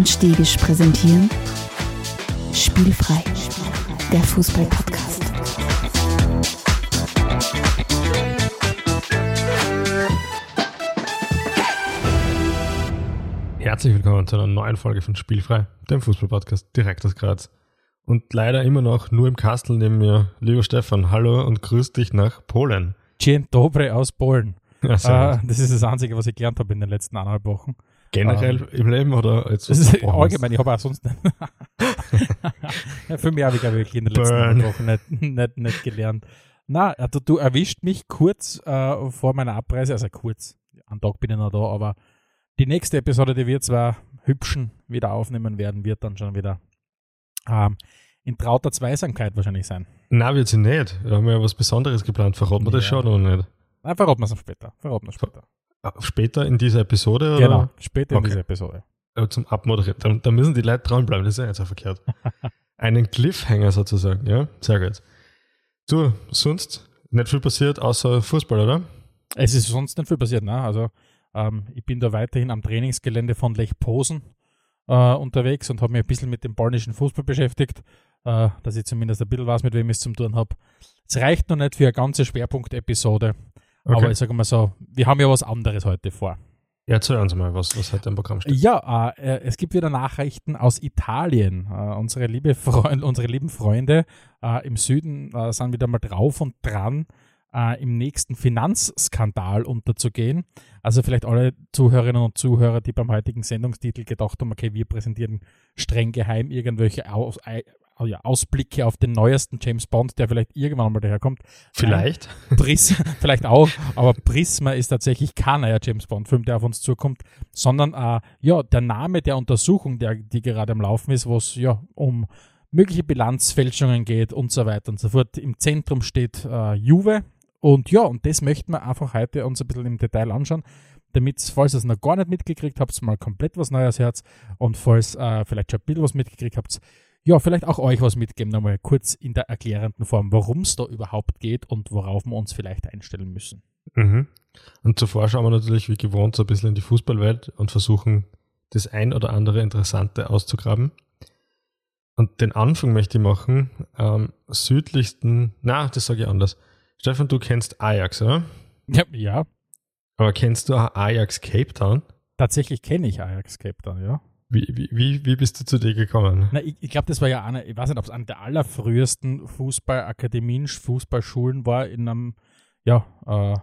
und Stegisch präsentieren Spielfrei, der Fußball-Podcast. Herzlich willkommen zu einer neuen Folge von Spielfrei, dem Fußball-Podcast direkt aus Graz. Und leider immer noch nur im Kastel neben mir, lieber Stefan, hallo und grüß dich nach Polen. Dzień dobry aus Polen. Ja, Äh, das ist das Einzige, was ich gelernt habe in den letzten eineinhalb Wochen. Generell im Leben oder Das unterbrochen allgemein, ich habe auch sonst nicht. für mich habe ich, glaube ich, in den letzten Burn. Wochen nicht, nicht, nicht gelernt. Na, also du erwischt mich kurz äh, vor meiner Abreise, also kurz, am Tag bin ich noch da, aber die nächste Episode, die wir zwar hübschen wieder aufnehmen werden, wird dann schon wieder ähm, in trauter Zweisamkeit wahrscheinlich sein. Na, wird sie nicht. Wir haben ja was Besonderes geplant. Verraten wir das Ja. schon oder nicht? Na, verraten wir es später. Verraten wir später. Später in dieser Episode? Genau, Oder? später in Okay. dieser Episode. Zum Abmoderieren. Da, da müssen die Leute dranbleiben, das ist ja nicht so verkehrt. Einen Cliffhanger sozusagen, ja? Sehr gut. Du, sonst nicht viel passiert außer Fußball, oder? Es ist sonst nicht viel passiert, ne? Also ähm, ich bin da weiterhin am Trainingsgelände von Lech Posen äh, unterwegs und habe mich ein bisschen mit dem polnischen Fußball beschäftigt, äh, dass ich zumindest ein bisschen was mit wem ich es zum tun habe. Es reicht noch nicht für eine ganze Schwerpunktepisode, Okay. aber ich sage mal so, wir haben ja was anderes heute vor. Ja, erzähl uns mal, was, was heute im Programm steht. Ja, äh, äh, es gibt wieder Nachrichten aus Italien. Äh, unsere, liebe Freund, unsere lieben Freunde äh, im Süden äh, sind wieder mal drauf und dran, äh, im nächsten Finanzskandal unterzugehen. Also vielleicht alle Zuhörerinnen und Zuhörer, die beim heutigen Sendungstitel gedacht haben, okay, wir präsentieren streng geheim irgendwelche Aus, äh, ja, Ausblicke auf den neuesten James Bond, der vielleicht irgendwann mal daherkommt. Vielleicht. Pris, vielleicht auch, aber Prisma ist tatsächlich kein neuer James Bond-Film, der auf uns zukommt, sondern äh, ja, der Name der Untersuchung, der, die gerade am Laufen ist, wo es ja um mögliche Bilanzfälschungen geht und so weiter und so fort. Im Zentrum steht äh, Juve und ja, und das möchten wir einfach heute uns ein bisschen im Detail anschauen, damit, falls ihr es noch gar nicht mitgekriegt habt, mal komplett was Neues Herz und falls äh, vielleicht schon ein bisschen was mitgekriegt habt, ja, vielleicht auch euch was mitgeben, nochmal kurz in der erklärenden Form, worum es da überhaupt geht und worauf wir uns vielleicht einstellen müssen. Mhm. Und zuvor schauen wir natürlich wie gewohnt so ein bisschen in die Fußballwelt und versuchen, das ein oder andere Interessante auszugraben. Und den Anfang möchte ich machen am südlichsten, na, das sage ich anders. Stefan, du kennst Ajax, oder? Ja, ja Aber kennst du auch Ajax Cape Town? tatsächlich kenne ich Ajax Cape Town, ja. Wie, wie, wie, bist du zu dir gekommen? Na, ich, ich glaube, das war ja eine, ich weiß nicht, ob es eine der allerfrühesten Fußballakademien, Fußballschulen war in einem, ja, äh,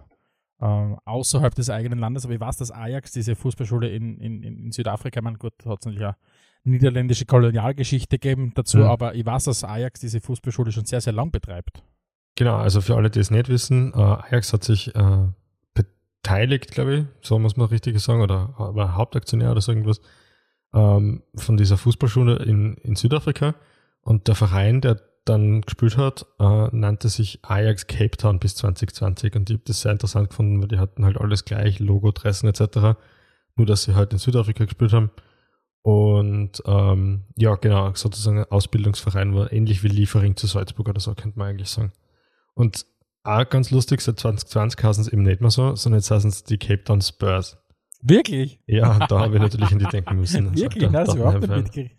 äh, außerhalb des eigenen Landes. Aber ich weiß, dass Ajax, diese Fußballschule in, in, in Südafrika, man gut, hat es natürlich eine niederländische Kolonialgeschichte gegeben dazu, Mhm. aber ich weiß, dass Ajax diese Fußballschule schon sehr, sehr lang betreibt. Genau, also für alle, die es nicht wissen, äh, Ajax hat sich äh, beteiligt, glaube ich, so muss man richtig sagen, oder war Hauptaktionär oder so irgendwas, ähm, von dieser Fußballschule in, in Südafrika. Und der Verein, der dann gespielt hat, äh, nannte sich Ajax Cape Town bis 2020. Und ich habe das sehr interessant gefunden, weil die hatten halt alles gleich, Logo, Dressen etc. Nur, dass sie halt in Südafrika gespielt haben. Und ähm, ja, genau, sozusagen ein Ausbildungsverein war ähnlich wie Liefering zu Salzburg oder so, könnte man eigentlich sagen. Und auch ganz lustig, seit 2020 heißen es eben nicht mehr so, sondern jetzt heißen es die Cape Town Spurs. Wirklich? Ja, da habe ich natürlich an die denken müssen. Also, Wirklich? da- Nein, das da- überhaupt nicht mitgekriegt.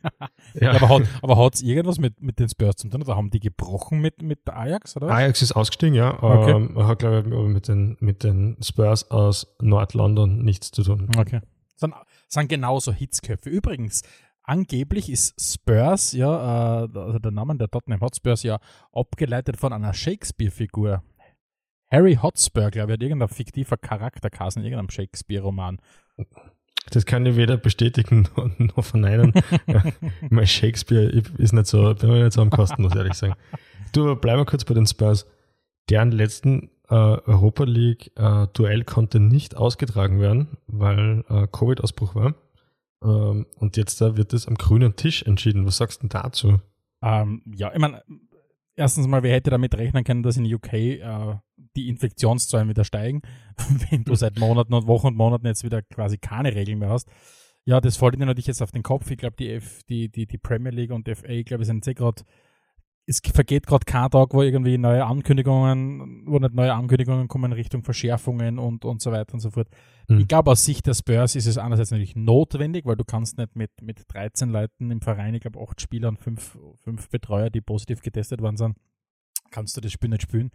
Ja. Aber hat aber hat's irgendwas mit, mit den Spurs zu tun? Oder haben die gebrochen mit, mit der Ajax, oder? Ajax ist ausgestiegen, ja. Okay. Ähm, hat, glaube ich, aber mit den, mit den Spurs aus Nord-London nichts zu tun. Okay. Sind, sind genauso Hitzköpfe. Übrigens, angeblich ist Spurs, ja, äh, also der Name der Tottenham Hotspurs ja abgeleitet von einer Shakespeare-Figur. Harry Hotspur, glaube ich, hat irgendein fiktiver Charakter in irgendeinem Shakespeare-Roman. Das kann ich weder bestätigen noch, verneinen. ja, mein Shakespeare ist nicht so, bin ich nicht so am Kosten, muss ich ehrlich sagen. Du, bleiben wir kurz bei den Spurs. Deren letzten äh, Europa League äh, konnte nicht ausgetragen werden, weil äh, Covid-Ausbruch war. Ähm, und jetzt da wird es am grünen Tisch entschieden. Was sagst du denn dazu? Ähm, ja, ich meine, erstens mal, wer hätte damit rechnen können, dass in UK äh, die Infektionszahlen wieder steigen, wenn du seit Monaten und Wochen und Monaten jetzt wieder quasi keine Regeln mehr hast. Ja, das fällt ihnen natürlich jetzt auf den Kopf. Ich glaube, die, F- die, die, die Premier League und FA, glaube ich, sind sehr gerade es vergeht gerade kein Tag, wo irgendwie neue Ankündigungen, wo nicht neue Ankündigungen kommen Richtung Verschärfungen und, und so weiter und so fort. Mhm. Ich glaube, aus Sicht der Spurs ist es einerseits natürlich notwendig, weil du kannst nicht mit, mit 13 Leuten im Verein, ich glaube, acht Spieler und fünf, fünf Betreuer, die positiv getestet worden sind, kannst du das Spiel nicht spielen.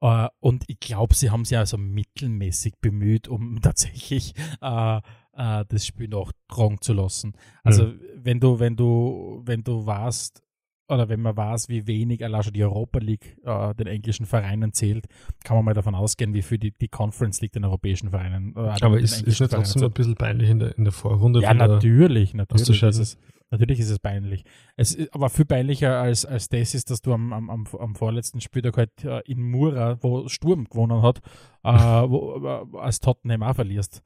Uh, und ich glaube, sie haben sich also mittelmäßig bemüht, um tatsächlich uh, uh, das Spiel noch tragen zu lassen. Also mhm. wenn du, wenn du, wenn du warst, oder wenn man weiß, wie wenig allein schon die Europa League äh, den englischen Vereinen zählt, kann man mal davon ausgehen, wie viel die, die Conference League den europäischen Vereinen. Äh, Aber ist, ist nicht trotzdem ein bisschen peinlich in der, in der Vorrunde? Ja, natürlich, natürlich. Ist es, natürlich ist es peinlich. Es ist aber viel peinlicher als, als das ist, dass du am, am, am vorletzten Spieltag halt äh, in Mura, wo Sturm gewonnen hat, äh, wo, äh, als Tottenham auch verlierst.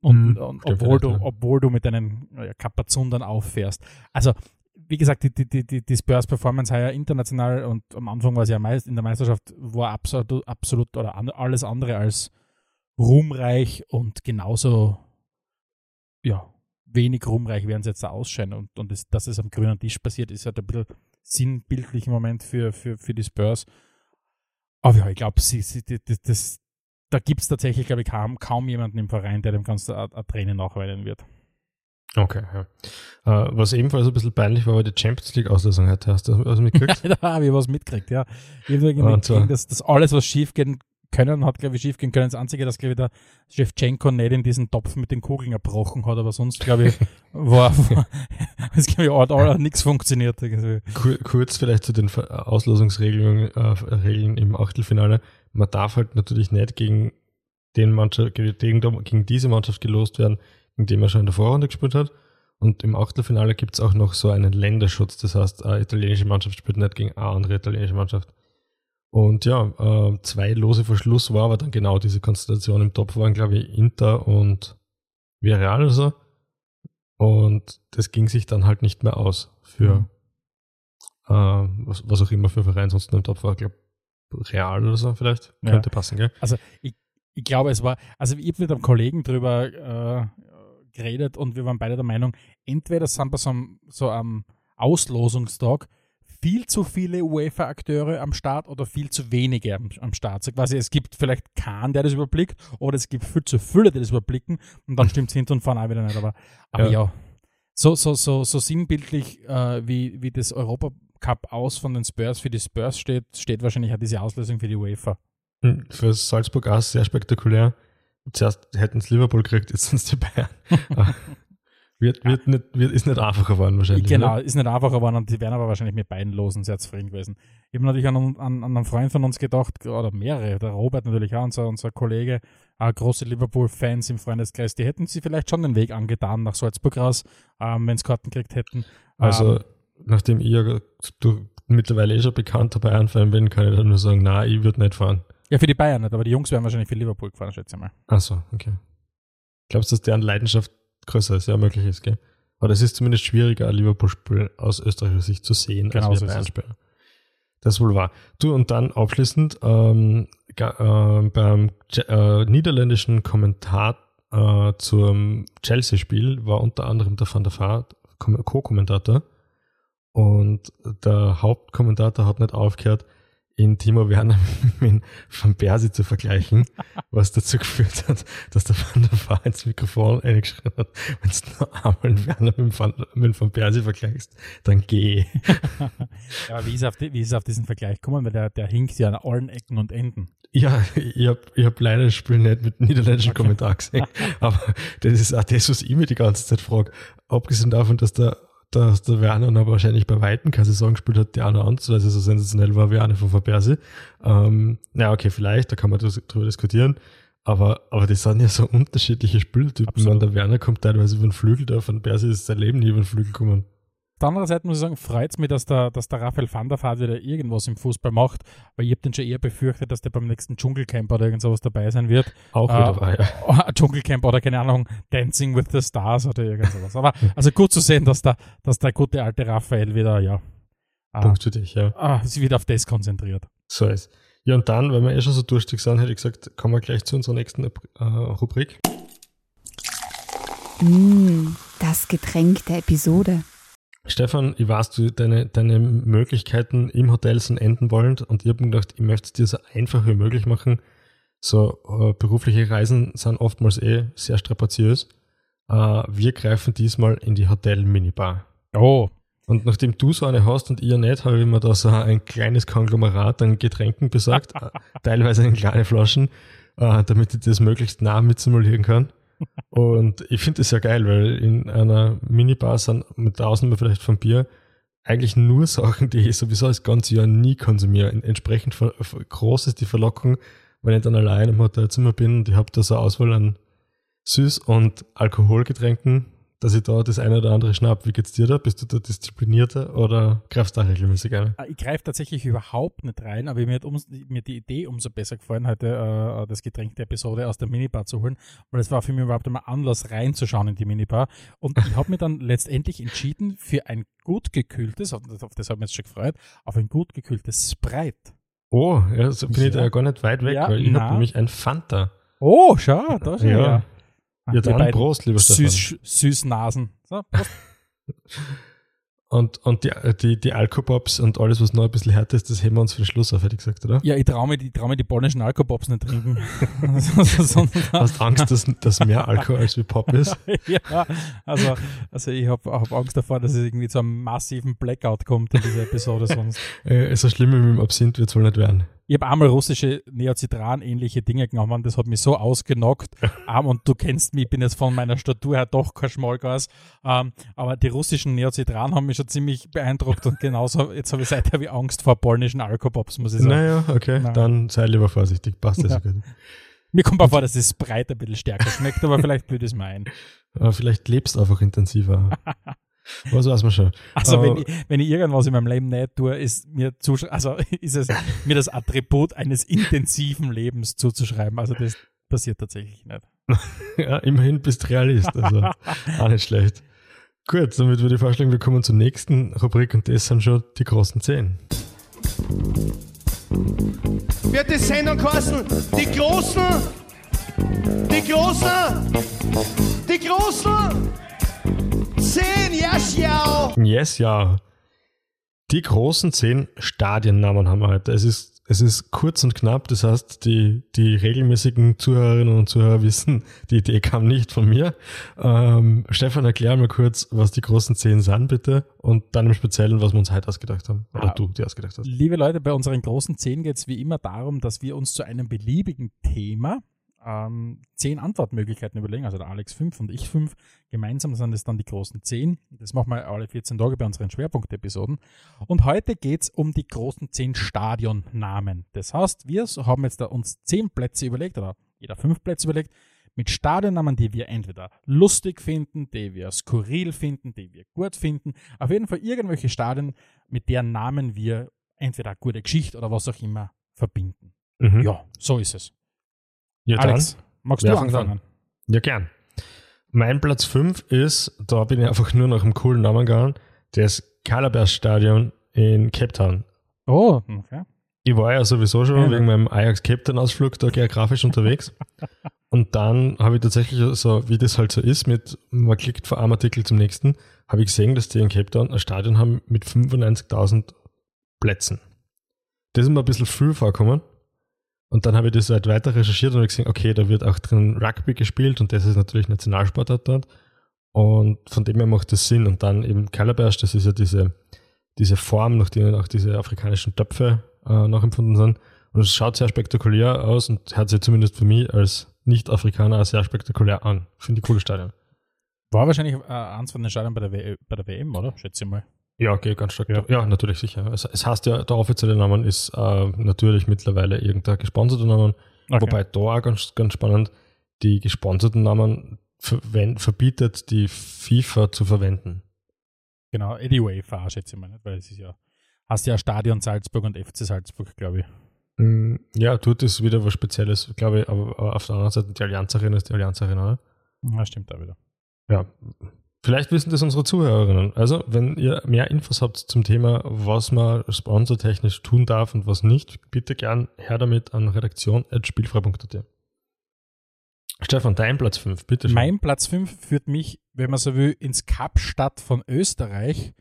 Und, mm, und obwohl, du, obwohl du mit deinen ja, Kapazun dann auffährst. Also wie gesagt, die, die, die, die Spurs Performance heuer international und am Anfang war sie ja meist in der Meisterschaft, war absolut, absolut oder an, alles andere als ruhmreich und genauso ja, wenig ruhmreich werden sie jetzt da ausscheiden. Und, und das, dass es am grünen Tisch passiert, ist halt ein bisschen sinnbildlich im Moment für, für, für die Spurs. Aber ja, ich glaube, sie, sie, das, das, da gibt es tatsächlich, glaube ich, kaum, kaum jemanden im Verein, der dem Ganzen eine Träne nachweinen wird. Okay, ja. Uh, was ebenfalls ein bisschen peinlich war, war die Champions League Auslösung heute. Hast du was mitgekriegt? da habe ich was mitgekriegt, ja. Ich habe mitgekriegt, dass, dass alles, was schief gehen können, hat, glaube ich, schief gehen können. Das Einzige, dass, glaube ich, der Shevchenko nicht in diesen Topf mit den Kugeln erbrochen hat, aber sonst, glaube ich, war, es, glaube ich, hat all, nichts funktioniert. Irgendwie. Kurz vielleicht zu den Auslosungsregeln äh, Regeln im Achtelfinale. Man darf halt natürlich nicht gegen den Mannschaft, gegen, gegen diese Mannschaft gelost werden, in dem er schon in der Vorrunde gespielt hat. Und im Achtelfinale gibt es auch noch so einen Länderschutz. Das heißt, eine italienische Mannschaft spielt nicht gegen eine andere italienische Mannschaft. Und ja, äh, zwei Lose vor Schluss war aber dann genau diese Konstellation. Im Top waren, glaube ich, Inter und Villarreal oder so. Und das ging sich dann halt nicht mehr aus für mhm. äh, was, was, auch immer für Verein sonst im Top war. Ich glaube, Real oder so vielleicht. Ja. Könnte passen, gell? Also ich, ich glaube, es war, also ich habe mit einem Kollegen drüber äh, geredet und wir waren beide der Meinung, entweder sind wir so am, so am Auslosungstag viel zu viele UEFA-Akteure am Start oder viel zu wenige am, am Start. So quasi, es gibt vielleicht keinen, der das überblickt, oder es gibt viel zu viele, die das überblicken und dann stimmt es hinten und vorne auch wieder nicht. Aber, aber ja. ja, so, so, so, so sinnbildlich, äh, wie, wie das Europacup aus von den Spurs für die Spurs steht, steht wahrscheinlich auch diese Auslösung für die UEFA. Hm, für Salzburg auch sehr spektakulär. Zuerst hätten es Liverpool gekriegt, jetzt sind es die Bayern. Wird, wird nicht, wird, ist nicht einfacher geworden wahrscheinlich. Genau, oder? ist nicht einfacher geworden und die wären aber wahrscheinlich mit beiden Losen sehr zufrieden gewesen. Ich habe natürlich an, an, an einen Freund von uns gedacht, oder mehrere, der Robert natürlich auch, unser, unser Kollege, äh, große Liverpool-Fans im Freundeskreis, die hätten sie vielleicht schon den Weg angetan nach Salzburg raus, ähm, wenn sie Karten gekriegt hätten. Also, ähm, nachdem ich ja mittlerweile eh schon bekannter Bayern-Fan bin, kann ich dann nur sagen, nein, ich würde nicht fahren. Ja, für die Bayern nicht, aber die Jungs werden wahrscheinlich für Liverpool gefahren, schätze ich mal. Ach so, okay. Glaubst du, dass deren Leidenschaft größer ist? Ja, möglich ist, gell? Aber es ist zumindest schwieriger, ein Liverpool-Spiel aus österreichischer Sicht zu sehen, genau als so Bayern-Spiel. Das wohl wahr. Du, und dann abschließend, ähm, äh, beim äh, niederländischen Kommentar äh, zum Chelsea-Spiel war unter anderem der Van der Vaart Co-Kommentator und der Hauptkommentator hat nicht aufgehört, in Timo Werner mit Van Persie zu vergleichen, was dazu geführt hat, dass der Van der Vaart ins Mikrofon eingeschrieben hat, wenn du nur einmal Werner mit Van, mit Van Persie vergleichst, dann geh. ja, aber wie ist, auf die, wie ist auf diesen Vergleich gekommen? Weil der, der hinkt ja an allen Ecken und Enden. Ja, ich habe ich hab leider das Spiel nicht mit niederländischen okay. Kommentar gesehen, aber das ist auch das, was ich mir die ganze Zeit frage. Abgesehen davon, dass der dass der Werner noch wahrscheinlich bei Weitem keine Saison gespielt hat, die auch noch ansatzweise so sensationell war wie eine von Van Persie. Ähm, na okay, vielleicht, da kann man drüber diskutieren. Aber, aber das sind ja so unterschiedliche Spieltypen. Man, der Werner kommt teilweise über den Flügel, der von Persie ist sein Leben nie über den Flügel gekommen der anderen Seite muss ich sagen, freut es mich, dass der, dass der Raphael van der Vaart wieder irgendwas im Fußball macht, weil ich habe den schon eher befürchtet, dass der beim nächsten Dschungelcamp oder irgend sowas dabei sein wird. Auch äh, wieder dabei, ja. Dschungelcamp oder keine Ahnung, Dancing with the Stars oder irgend sowas. Aber also gut zu sehen, dass der, dass der gute alte Raphael wieder, ja. Äh, Punkt für dich, ja. Ah, sich wieder auf das konzentriert. So ist. Ja, und dann, weil wir eh schon so durstig sind, hätte ich gesagt, kommen wir gleich zu unserer nächsten äh, Rubrik. Mm, das Getränk der Episode. Stefan, ich weiß, du, deine, deine Möglichkeiten im Hotel sind enden wollend und ich habe mir gedacht, ich möchte es dir so einfach wie möglich machen. So äh, berufliche Reisen sind oftmals eh sehr strapaziös. Äh, wir greifen diesmal in die Hotel-Minibar. Oh, Und nachdem du so eine hast und ihr nicht, habe ich mir da so ein kleines Konglomerat an Getränken besorgt, äh, teilweise in kleine Flaschen, äh, damit ich das möglichst nah mitsimulieren kann. Und ich finde das ja geil, weil in einer Minibar sind mit Ausnahme vielleicht vom Bier eigentlich nur Sachen, die ich sowieso das ganze Jahr nie konsumiere. Entsprechend groß ist die Verlockung, wenn ich dann allein im Hotelzimmer bin und ich habe da so eine Auswahl an Süß- und Alkoholgetränken, dass ich da das eine oder andere schnapp. Wie geht's dir da? Bist du da disziplinierter oder greifst du da regelmäßig ein? Äh, Ich greife tatsächlich überhaupt nicht rein, aber mir hat ums, mir die Idee umso besser gefallen, heute äh, das Getränk der Episode aus der Minibar zu holen, weil es war für mich überhaupt einmal Anlass reinzuschauen in die Minibar. Und ich habe mir dann letztendlich entschieden für ein gut gekühltes, auf das das hat mich jetzt schon gefreut, auf ein gut gekühltes Sprite. Oh, ja, so bin ich da Ja. ja gar nicht weit weg, Ja, weil ich habe nämlich ein Fanta. Oh, schau, da ist er. Ja. Ja, Ja, dann Prost, lieber Stefan. Süß, Süßnasen. So, Prost. Und, und die, die, die Alkopops und alles, was noch ein bisschen härter ist, das heben wir uns für den Schluss auf, hätte ich gesagt, oder? Ja, ich traue mir, trau mir die polnischen Alkopops nicht trinken. Hast Angst, dass, dass mehr Alkohol als wie Pop ist? ja, also, also ich habe hab Angst davor, dass es irgendwie zu einem massiven Blackout kommt in dieser Episode sonst. Äh, so schlimm wie mit dem Absinth wird es wohl nicht werden. Ich habe einmal russische Neocitran-ähnliche Dinge genommen, das hat mich so ausgenockt. ähm, und du kennst mich, ich bin jetzt von meiner Statur her doch kein Schmollgas. Ähm, aber die russischen Neocitran haben mich schon ziemlich beeindruckt und genauso, jetzt habe ich seither wie Angst vor polnischen Alkopops, muss ich sagen. Naja, okay, Nein. dann sei lieber vorsichtig, passt das Ja. gut. Mir kommt auch vor, dass das Sprite ein bisschen stärker schmeckt, aber vielleicht würde es mir ein. Aber vielleicht lebst du einfach intensiver. Was weiß man schon. Also Aber- wenn ich, wenn ich irgendwas in meinem Leben nicht tue, ist mir also ist es mir das Attribut eines intensiven Lebens zuzuschreiben. Also das passiert tatsächlich nicht. Ja, immerhin bist du Realist, also auch nicht schlecht. Gut, damit würde ich vorschlagen, wir kommen zur nächsten Rubrik und das sind schon die großen Zehn. wird die Sendung kosten. Die Großen, die Großen, die Großen. Zehn, ja, schau. Yes, ja. Die großen zehn Stadiennamen haben wir heute. Es ist, es ist kurz und knapp, das heißt, die, die regelmäßigen Zuhörerinnen und Zuhörer wissen, die Idee kam nicht von mir. Ähm, Stefan, erklär mal kurz, was die großen zehn sind, bitte, und dann im Speziellen, was wir uns heute ausgedacht haben. Oder Ah. du dir ausgedacht hast. Liebe Leute, bei unseren großen zehn geht es wie immer darum, dass wir uns zu einem beliebigen Thema ähm, zehn Antwortmöglichkeiten überlegen, also der Alex fünf und ich fünf. Gemeinsam sind es dann die großen zehn. Das machen wir alle 14 Tage bei unseren Schwerpunktepisoden. Und heute geht es um die großen zehn Stadionnamen. Das heißt, wir haben jetzt da uns zehn Plätze überlegt, oder jeder fünf Plätze überlegt, mit Stadionnamen, die wir entweder lustig finden, die wir skurril finden, die wir gut finden. Auf jeden Fall irgendwelche Stadien, mit deren Namen wir entweder eine gute Geschichte oder was auch immer verbinden. Mhm. Ja, so ist es. Ja Alex, magst Wer du anfangen? Ja, gern. Mein Platz 5 ist, da bin ich einfach nur nach einem coolen Namen gegangen, das Calabash Stadion in Cape Town. Oh, okay. Ich war ja sowieso schon Ja. wegen meinem Ajax Cape Town Ausflug da geografisch unterwegs. Und dann habe ich tatsächlich so, wie das halt so ist, mit man klickt von einem Artikel zum nächsten, habe ich gesehen, dass die in Cape Town ein Stadion haben mit 95.000 Plätzen. Das ist mir ein bisschen früh vorgekommen. Und dann habe ich das halt weiter recherchiert und habe gesehen, okay, da wird auch drin Rugby gespielt und das ist natürlich Nationalsportart dort. Und von dem her macht das Sinn. Und dann eben Calabash, das ist ja diese, diese Form, nach denen auch diese afrikanischen Töpfe äh, nachempfunden sind. Und es schaut sehr spektakulär aus und hört sich zumindest für mich als Nicht-Afrikaner sehr spektakulär an. Finde ich cooles Stadion. War wahrscheinlich äh, eins von den Stadien bei der, w bei der WM, oder? Schätze ich mal. Ja, okay, ganz stark. Ja. Ja, natürlich, sicher. Es, es heißt ja, der offizielle Name ist äh, natürlich mittlerweile irgendein gesponserter Name. Okay. Wobei da auch ganz, ganz spannend, die gesponserten Namen verbietet die FIFA zu verwenden. Genau, Eddie Wafer, schätze ich mal nicht, weil es ist ja, hast ja Stadion Salzburg und FC Salzburg, glaube ich. Mm, Ja, tut es wieder was Spezielles, glaube ich, aber, auf der anderen Seite die Allianz Arena ist die Allianz Arena, oder? Ja, stimmt da wieder. Ja. Vielleicht wissen das unsere Zuhörerinnen. Also, wenn ihr mehr Infos habt zum Thema, was man sponsortechnisch tun darf und was nicht, bitte gern her damit an redaktion.spielfrei.at. Stefan, dein Platz 5, bitte schön. Mein Platz 5 führt mich, wenn man so will, ins Kapstadt von Österreich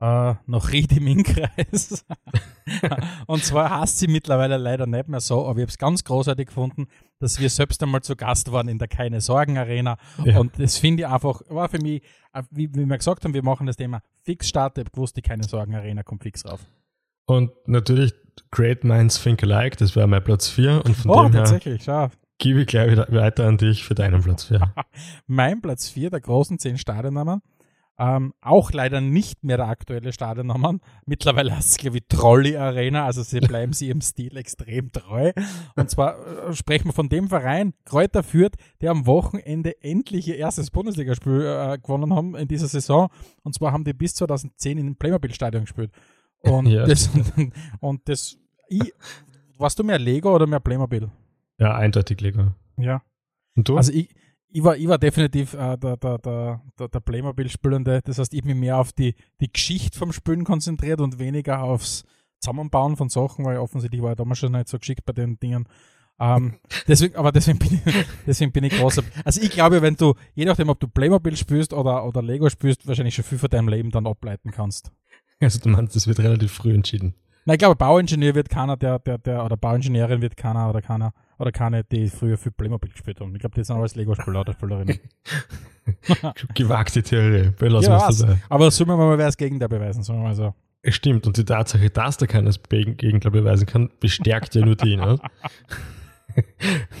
äh, nach Ried im Innkreis. und zwar heißt sie mittlerweile leider nicht mehr so, aber ich habe es ganz großartig gefunden, dass wir selbst einmal zu Gast waren in der Keine Sorgen Arena. Ja. Und das finde ich einfach, war für mich, äh, wie, wie wir gesagt haben, wir machen das Thema fix starten. Ich habe gewusst, die Keine Sorgen Arena kommt fix rauf. Und natürlich Great Minds Think Alike, das wäre mein Platz 4. Und von Oh, dem her tatsächlich, schau. gebe ich gleich wieder weiter an dich für deinen Platz 4. Mein Platz 4 der großen 10 Stadionnamen. Ähm, auch leider nicht mehr der aktuelle Stadionnamen. Mittlerweile heißt es, glaube ich, Trolley Arena. Also sie bleiben sie ihrem Stil extrem treu. Und zwar äh, sprechen wir von dem Verein Kräuter Fürth, der am Wochenende endlich ihr erstes Bundesligaspiel äh, gewonnen haben in dieser Saison. Und zwar haben die bis 2010 in dem Playmobil-Stadion gespielt. Und Ja. das, und das ich, warst du mehr Lego oder mehr Playmobil? Ja, eindeutig Lego. Ja. Und du? Also ich, ich, war, ich war definitiv äh, der, der, der, der, der Playmobil-Spielende. Das heißt, ich mich mehr auf die, die Geschichte vom Spielen konzentriert und weniger aufs Zusammenbauen von Sachen, weil offensichtlich war ich damals schon nicht so geschickt bei den Dingen. Ähm, deswegen, aber deswegen bin, ich, deswegen bin ich großer. Also ich glaube, wenn du, je nachdem, ob du Playmobil spielst oder, oder Lego spielst, wahrscheinlich schon viel von deinem Leben dann ableiten kannst. also du meinst, das wird relativ früh entschieden. Na, ich glaube, Bauingenieur wird keiner, der, der, der, oder Bauingenieurin wird keiner oder keiner, oder keine, die früher viel Playmobil gespielt haben. Ich glaube, die sind alles Lego-Spieler oder Spielerinnen. Gewagte Theorie. Belassen Ja, wir es dabei. Aber sollen wir mal wer das Gegenteil beweisen, sagen wir mal so. Es Stimmt, und die Tatsache, dass da keines Gegen- Gegenteil beweisen kann, bestärkt ja nur die. Ne?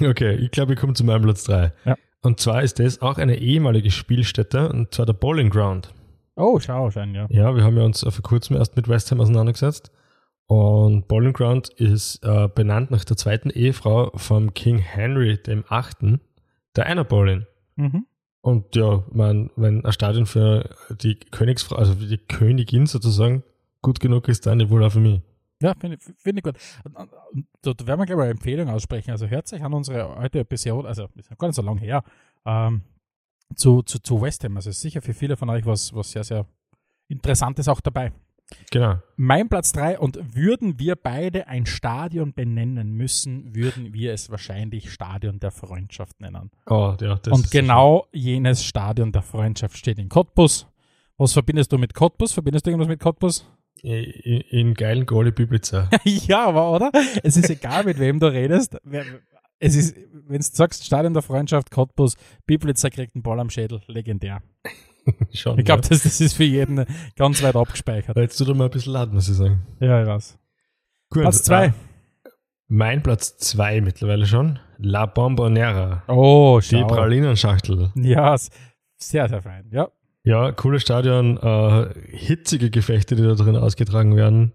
okay, ich glaube, ich komme zu meinem Platz 3. Ja. Und zwar ist das auch eine ehemalige Spielstätte, und zwar der Bowling Ground. Oh, schau, schein, ja. Ja, wir haben ja uns äh, vor kurzem erst mit West Ham auseinandergesetzt. Und Bowling Ground ist äh, benannt nach der zweiten Ehefrau vom King Henry dem Achten, der Anna Boleyn. Mhm. Und ja, man, wenn ein Stadion für die Königsfrau, also für die Königin sozusagen, gut genug ist, dann wohl auch für mich. Ja, finde ich, find ich gut. Da da werden wir gleich mal eine Empfehlung aussprechen. Also hört sich an unsere alte Episode, also ist gar nicht so lange her, ähm, zu, zu, zu West Ham. Also sicher für viele von euch was, was sehr, sehr Interessantes auch dabei. Genau. Mein Platz 3 und würden wir beide ein Stadion benennen müssen, würden wir es wahrscheinlich Stadion der Freundschaft nennen. Oh, ja, das und genau jenes Stadion der Freundschaft steht in Cottbus. Was verbindest du mit Cottbus? Verbindest du irgendwas mit Cottbus? In, in geilen Goli Biblica. ja, aber oder? Es ist egal, mit wem du redest. Es ist, wenn du sagst, Stadion der Freundschaft, Cottbus, Biblitzer kriegt einen Ball am Schädel, legendär. Schon. Ich glaube, ja. das, das ist für jeden ganz weit abgespeichert. Jetzt tut er mal ein bisschen laut, muss ich sagen. Ja, ich weiß. Gut, Platz 2. äh, mein Platz 2 mittlerweile schon. La Bombonera. Oh, Die schau. Pralinenschachtel. Ja, sehr, sehr fein. Ja. Ja, cooles Stadion, äh, hitzige Gefechte, die da drin ausgetragen werden.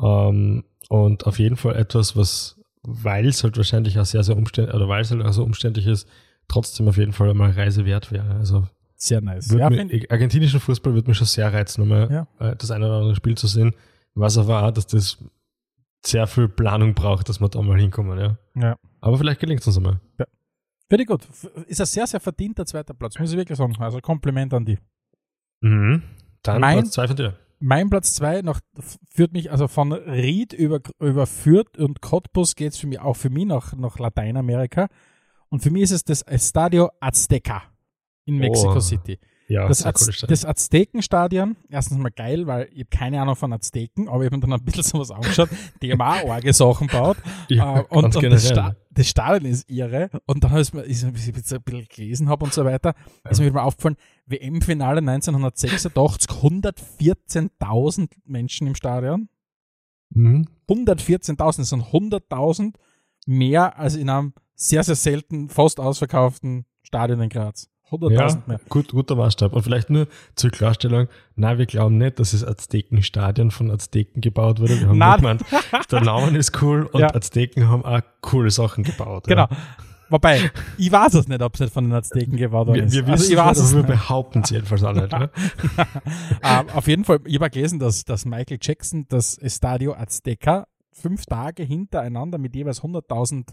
Ähm, und auf jeden Fall etwas, was, weil es halt wahrscheinlich auch sehr, sehr umständlich, oder weil es halt auch so umständlich ist, trotzdem auf jeden Fall einmal Reise wert wäre. Also Sehr nice. Ja, mir, find ich. argentinischen Fußball würde mich schon sehr reizen, nochmal Ja. äh, das eine oder andere Spiel zu sehen. Was aber auch, dass das sehr viel Planung braucht, dass wir da mal hinkommen. Ja. Ja. Aber vielleicht gelingt es uns einmal. Finde ich gut. Ist ein sehr, sehr verdienter zweiter Platz, muss ich wirklich sagen. Also Kompliment an die. Mhm. Dann Mein- Platz 2 von dir. Mein Platz 2 führt mich, also von Ried über, über Fürth und Cottbus geht es für mich auch für mich nach, nach Lateinamerika. Und für mich ist es das Estadio Azteca in Mexico Oh. City. Ja, Das, Az das Aztekenstadion, erstens mal geil, weil ich habe keine Ahnung von Azteken, aber ich habe mir dann ein bisschen sowas angeschaut. Die haben auch arge Sachen gebaut. Ja, Äh, und und das. Sta das Stadion ist irre. Und dann, ich ist, mir- ich jetzt ein bisschen gelesen habe und so weiter, ist mir mal aufgefallen, WM-Finale 1986, 114.000 Menschen im Stadion. Mhm. 114.000, das sind 100.000 mehr als in einem sehr, sehr selten, fast ausverkauften Stadion in Graz. 100.000 Ja, mehr. gut, guter Maßstab. Und vielleicht nur zur Klarstellung, nein, wir glauben nicht, dass das Aztekenstadion von Azteken gebaut wurde. Wir haben Nein. gemeint, der Name ist cool und Ja. Azteken haben auch coole Sachen gebaut. Genau. Ja. Wobei, ich weiß es nicht, ob es nicht von den Azteken gebaut worden Wir, ist. wir wissen also, ich es weiß es aber wir behaupten es jedenfalls auch nicht. Ne? Ähm, auf jeden Fall, ich habe gelesen, dass, dass Michael Jackson das Estadio Azteca fünf Tage hintereinander mit jeweils 100.000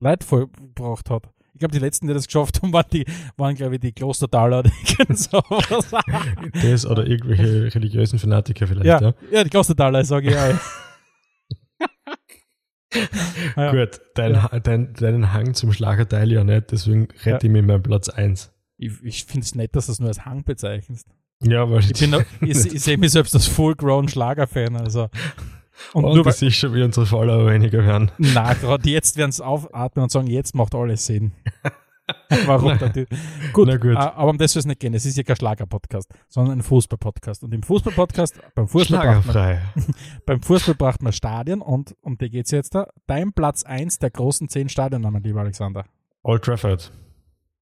Leute vollgebracht hat. Ich glaube, die letzten, die das geschafft haben, waren, die, waren glaube ich, die Klostertaler oder sowas. Das oder irgendwelche religiösen Fanatiker vielleicht. ja, Ja. ja, die Klostertaler, sage ich. Ja. Ja. Gut, dein, Ja. Dein, deinen Hang zum Schlager teile ich ja nicht, deswegen rette ich mir meinen Platz 1. Ich, ich finde es nett, dass du es nur als Hang bezeichnest. Ja, weil Ich, noch- ich, ich sehe mich selbst als full-grown Schlagerfan. Also. Und und nur das weil, ist schon wie unsere Follower weniger werden. na, gerade jetzt werden sie aufatmen und sagen, jetzt macht alles Sinn. Warum? gut, Na gut. äh, aber um das soll es nicht gehen. Es ist ja kein Schlager-Podcast, sondern ein Fußball-Podcast. Und im Fußball-Podcast, beim Fußball braucht man Schlagerfrei. Beim Fußball braucht man Stadien und um die geht es jetzt da. Dein Platz 1 der großen zehn Stadionnamen, lieber Alexander. Old Trafford.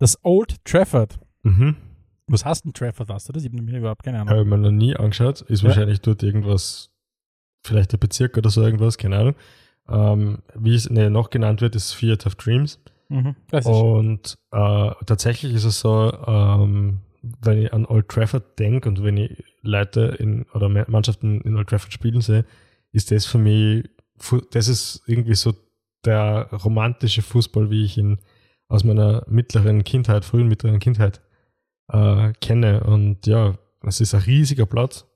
Das Old Trafford. Mhm. Was hast denn Trafford? Hast du das? Ich habe mir überhaupt keine Ahnung. Habe ich mir noch nie angeschaut. Ist Ja. wahrscheinlich dort irgendwas, vielleicht der Bezirk oder so irgendwas, keine Ahnung. Ähm, wie es ne, noch genannt wird, ist Theatre of Dreams. Mhm. Und äh, tatsächlich ist es so, ähm, wenn ich an Old Trafford denke und wenn ich Leute in oder Ma- Mannschaften in Old Trafford spielen sehe, ist das für mich, das ist irgendwie so der romantische Fußball, wie ich ihn aus meiner mittleren Kindheit, frühen mittleren Kindheit äh, kenne. Und ja, es ist ein riesiger Platz,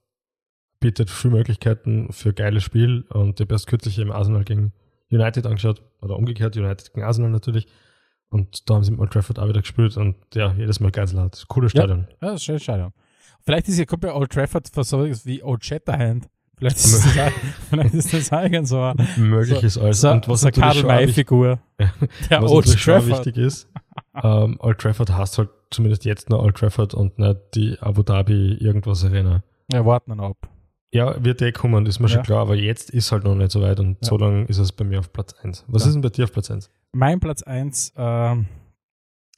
bietet viele Möglichkeiten für geiles Spiel und ich habe erst kürzlich im Arsenal gegen United angeschaut, oder umgekehrt, United gegen Arsenal natürlich. Und da haben sie im Old Trafford auch wieder gespielt und ja, jedes Mal geil laut. Cooles Ja. Stadion. Ja, das ist schön Stadion. Vielleicht ist ja kommt Old Trafford für so etwas wie Old Shatterhand. Vielleicht ist das auch, vielleicht ist das irgend so Möglich ist alles. so, und was so eine natürlich schon Karl-May-Figur. Ja. Der was Old Trafford. wichtig ist, ähm, Old Trafford heißt halt zumindest jetzt noch Old Trafford und nicht die Abu Dhabi irgendwas Arena. Ja, warten wir noch ab. Ja, wird eh kommen, ist mir Ja. schon klar, aber jetzt ist halt noch nicht so weit und Ja. so lange ist es bei mir auf Platz 1. Was Ja. ist denn bei dir auf Platz 1? Mein Platz 1 ähm,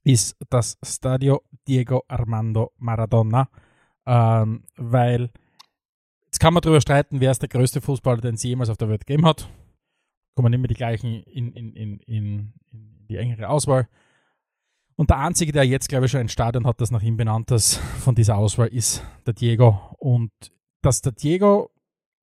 ist das Stadio Diego Armando Maradona, ähm, weil jetzt kann man darüber streiten, wer ist der größte Fußballer, den es jemals auf der Welt gegeben hat. Kommen immer die gleichen in, in, in, in, in die engere Auswahl. Und der einzige, der jetzt, glaube ich, schon ein Stadion hat, das nach ihm benannt ist, von dieser Auswahl, ist der Diego. Und dass der Diego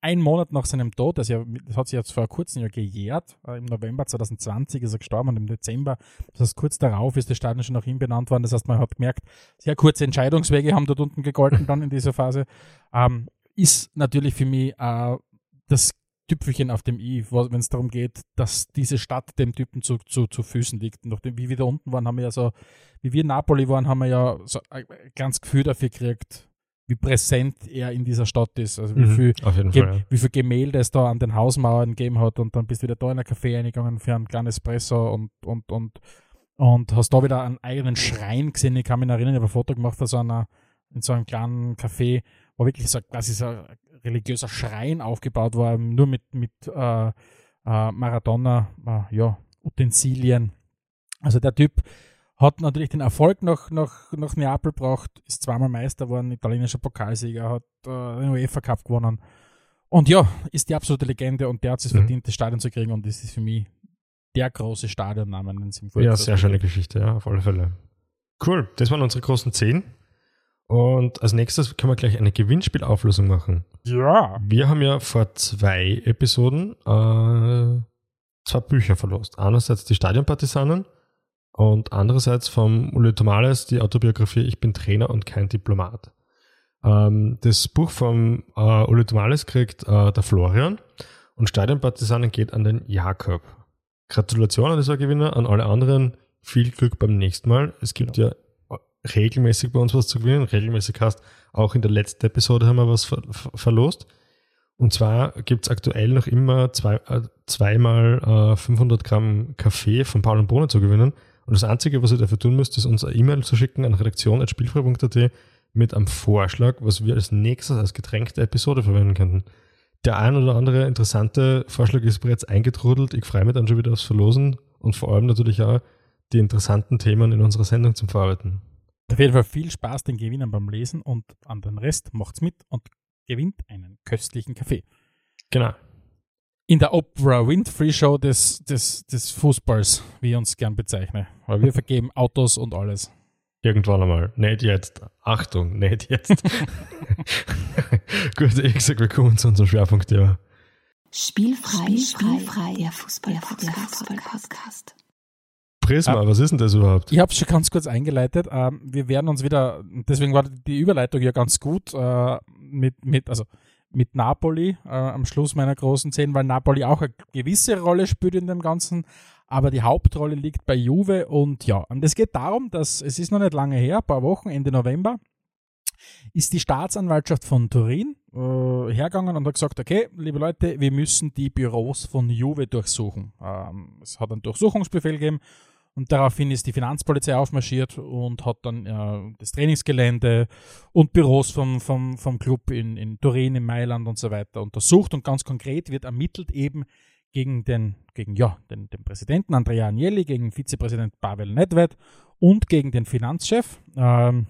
ein Monat nach seinem Tod, das, hat sich jetzt vor kurzem ja gejährt, äh, im November 2020 ist er gestorben und im Dezember, das heißt kurz darauf ist das Stadion schon nach ihm benannt worden, das heißt man hat gemerkt, sehr kurze Entscheidungswege haben dort unten gegolten dann in dieser Phase, ähm, ist natürlich für mich äh, das Tüpfelchen auf dem i, wenn es darum geht, dass diese Stadt dem Typen zu, zu, zu Füßen liegt. Und nachdem, wie wir da unten waren, haben wir ja so, wie wir in Napoli waren, haben wir ja so ein ganz Gefühl dafür gekriegt, wie präsent er in dieser Stadt ist. Also wie Mhm, viel Fall. Ja. wie viel Gemälde es da an den Hausmauern gegeben hat und dann bist du wieder da in ein Café eingegangen für einen kleinen Espresso und, und, und, und hast da wieder einen eigenen Schrein gesehen. Ich kann mich erinnern, ich habe ein Foto gemacht von so einer, in so einem kleinen Café, wo wirklich so quasi so ein religiöser Schrein aufgebaut war, nur mit, mit äh, äh, Maradona, äh, ja, Utensilien. Also der Typ hat natürlich den Erfolg nach, nach, nach Neapel gebracht, ist zweimal Meister geworden, italienischer Pokalsieger, hat äh, den UEFA Cup gewonnen. Und ja, ist die absolute Legende und der hat es Mhm. verdient, das Stadion zu kriegen und das ist für mich der große Stadionname, den es im Ja, Fußball sehr schöne Geschichte, ja, auf alle Fälle. Cool, das waren unsere großen 10. Und als nächstes können wir gleich eine Gewinnspielauflösung machen. Ja. Wir haben ja vor zwei Episoden äh, zwei Bücher verlost. Einerseits die Stadionpartisanen und andererseits vom Uli Tomales die Autobiografie Ich bin Trainer und kein Diplomat. Ähm, das Buch vom äh, Uli Tomales kriegt äh, der Florian und Stadionpartisanen geht an den Jakob. Gratulation an dieser Gewinner, an alle anderen. Viel Glück beim nächsten Mal. Es gibt ja regelmäßig bei uns was zu gewinnen. Regelmäßig heißt, auch in der letzten Episode haben wir was ver verlost. Und zwar gibt es aktuell noch immer zwei, äh, zweimal äh, 500 Gramm Kaffee von Paul und Bohne zu gewinnen. Und das Einzige, was ihr dafür tun müsst, ist uns eine E-Mail zu schicken an redaktion.spielfrei.at mit einem Vorschlag, was wir als nächstes als Getränk der Episode verwenden könnten. Der ein oder andere interessante Vorschlag ist bereits eingetrudelt. Ich freue mich dann schon wieder aufs Verlosen und vor allem natürlich auch die interessanten Themen in unserer Sendung zum Verarbeiten. Auf jeden Fall viel Spaß den Gewinnern beim Lesen und an den Rest macht's mit und gewinnt einen köstlichen Kaffee. Genau. In der Oprah Winfrey Show des, des, des Fußballs, wie ich uns gern bezeichne. Weil wir vergeben Autos und alles. Irgendwann einmal. Nicht jetzt. Achtung, nicht jetzt. Gut, ich sag willkommen zu unserem Schwerpunktthema. Spielfrei, spielfrei, der Fußball-Podcast. Prisma, Ah. was ist denn das überhaupt? Ich habe es schon ganz kurz eingeleitet. Ähm, wir werden uns wieder, deswegen war die Überleitung ja ganz gut äh, mit, mit, also mit Napoli äh, am Schluss meiner großen Szene, weil Napoli auch eine gewisse Rolle spielt in dem Ganzen, aber die Hauptrolle liegt bei Juve. Und ja, und es geht darum, dass es ist noch nicht lange her, paar Wochen, Ende November, ist die Staatsanwaltschaft von Turin äh, hergegangen und hat gesagt, okay, liebe Leute, wir müssen die Büros von Juve durchsuchen. Ähm, es hat einen Durchsuchungsbefehl gegeben und daraufhin ist die Finanzpolizei aufmarschiert und hat dann äh, das Trainingsgelände und Büros vom, vom, vom Club in, in Turin, in Mailand und so weiter untersucht. Und ganz konkret wird ermittelt eben gegen den, gegen, ja, den, den Präsidenten Andrea Agnelli, gegen Vizepräsident Pavel Nedved und gegen den Finanzchef ähm,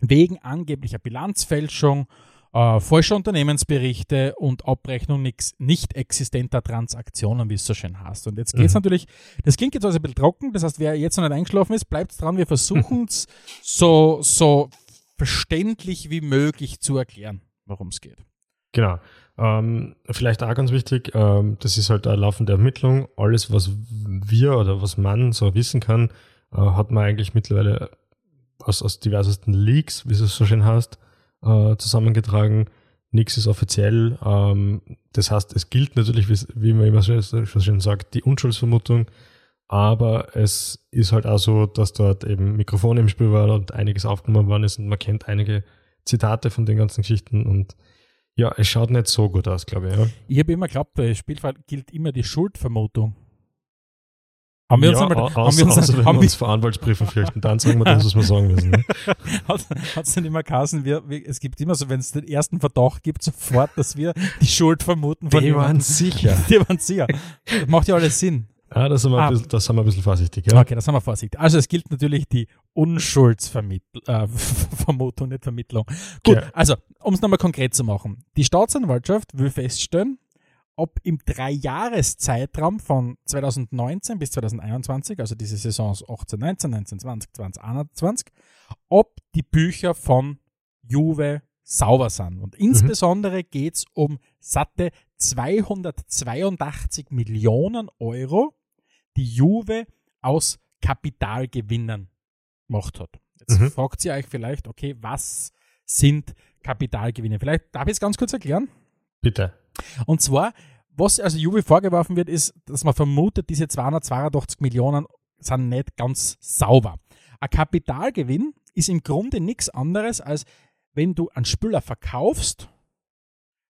wegen angeblicher Bilanzfälschung äh, falsche Unternehmensberichte und Abrechnung nix, nicht existenter Transaktionen, wie es so schön heißt. Und jetzt geht es mhm. natürlich, das klingt jetzt also ein bisschen trocken, das heißt, wer jetzt noch nicht eingeschlafen ist, bleibt dran, wir versuchen es so, so verständlich wie möglich zu erklären, worum es geht. Genau. Ähm, vielleicht auch ganz wichtig, ähm, das ist halt eine laufende Ermittlung. Alles, was wir oder was man so wissen kann, äh, hat man eigentlich mittlerweile aus, aus diversesten Leaks, wie es so schön heißt, äh, zusammengetragen. Nichts ist offiziell. Ähm, das heißt, es gilt natürlich, wie, man immer so schön sagt, die Unschuldsvermutung. Aber es ist halt auch so, dass dort eben Mikrofone im Spiel waren und einiges aufgenommen worden ist und man kennt einige Zitate von den ganzen Geschichten und ja, es schaut nicht so gut aus, glaube ich. Ja. Ich habe immer geglaubt, bei Spielfall gilt immer die Schuldvermutung. Haben wir uns ja, einmal, aus, haben wir uns, außer wenn haben wir uns vor Anwaltsbriefen fürchten, dann sagen wir das, was wir sagen müssen. Ne? hat es denn immer geheißen, wir, wir, es gibt immer so, wenn es den ersten Verdacht gibt, sofort, dass wir die Schuld vermuten. Von die waren sicher. Die waren sicher. Das macht ja alles Sinn. Ah, da sind wir, ah. bisschen, da sind wir ein bisschen vorsichtig. Ja? Okay, da sind wir vorsichtig. Also es gilt natürlich die Unschuldsvermutung, äh, nicht Vermittlung. Gut, okay. also um es nochmal konkret zu machen. Die Staatsanwaltschaft will feststellen, ob im Dreijahreszeitraum von 2019 bis 2021, also diese Saisons 18, 19, 19, 20, 20, 21, ob die Bücher von Juve sauber sind. Und mhm. insbesondere mhm. geht es um satte 282 Millionen Euro, die Juve aus Kapitalgewinnen gemacht hat. Jetzt mhm. fragt ihr euch vielleicht, okay, was sind Kapitalgewinne? Vielleicht darf ich es ganz kurz erklären? Bitte. Und zwar, was also Juve vorgeworfen wird, ist, dass man vermutet, diese 282 Millionen sind nicht ganz sauber. Ein Kapitalgewinn ist im Grunde nichts anderes, als wenn du einen Spüler verkaufst,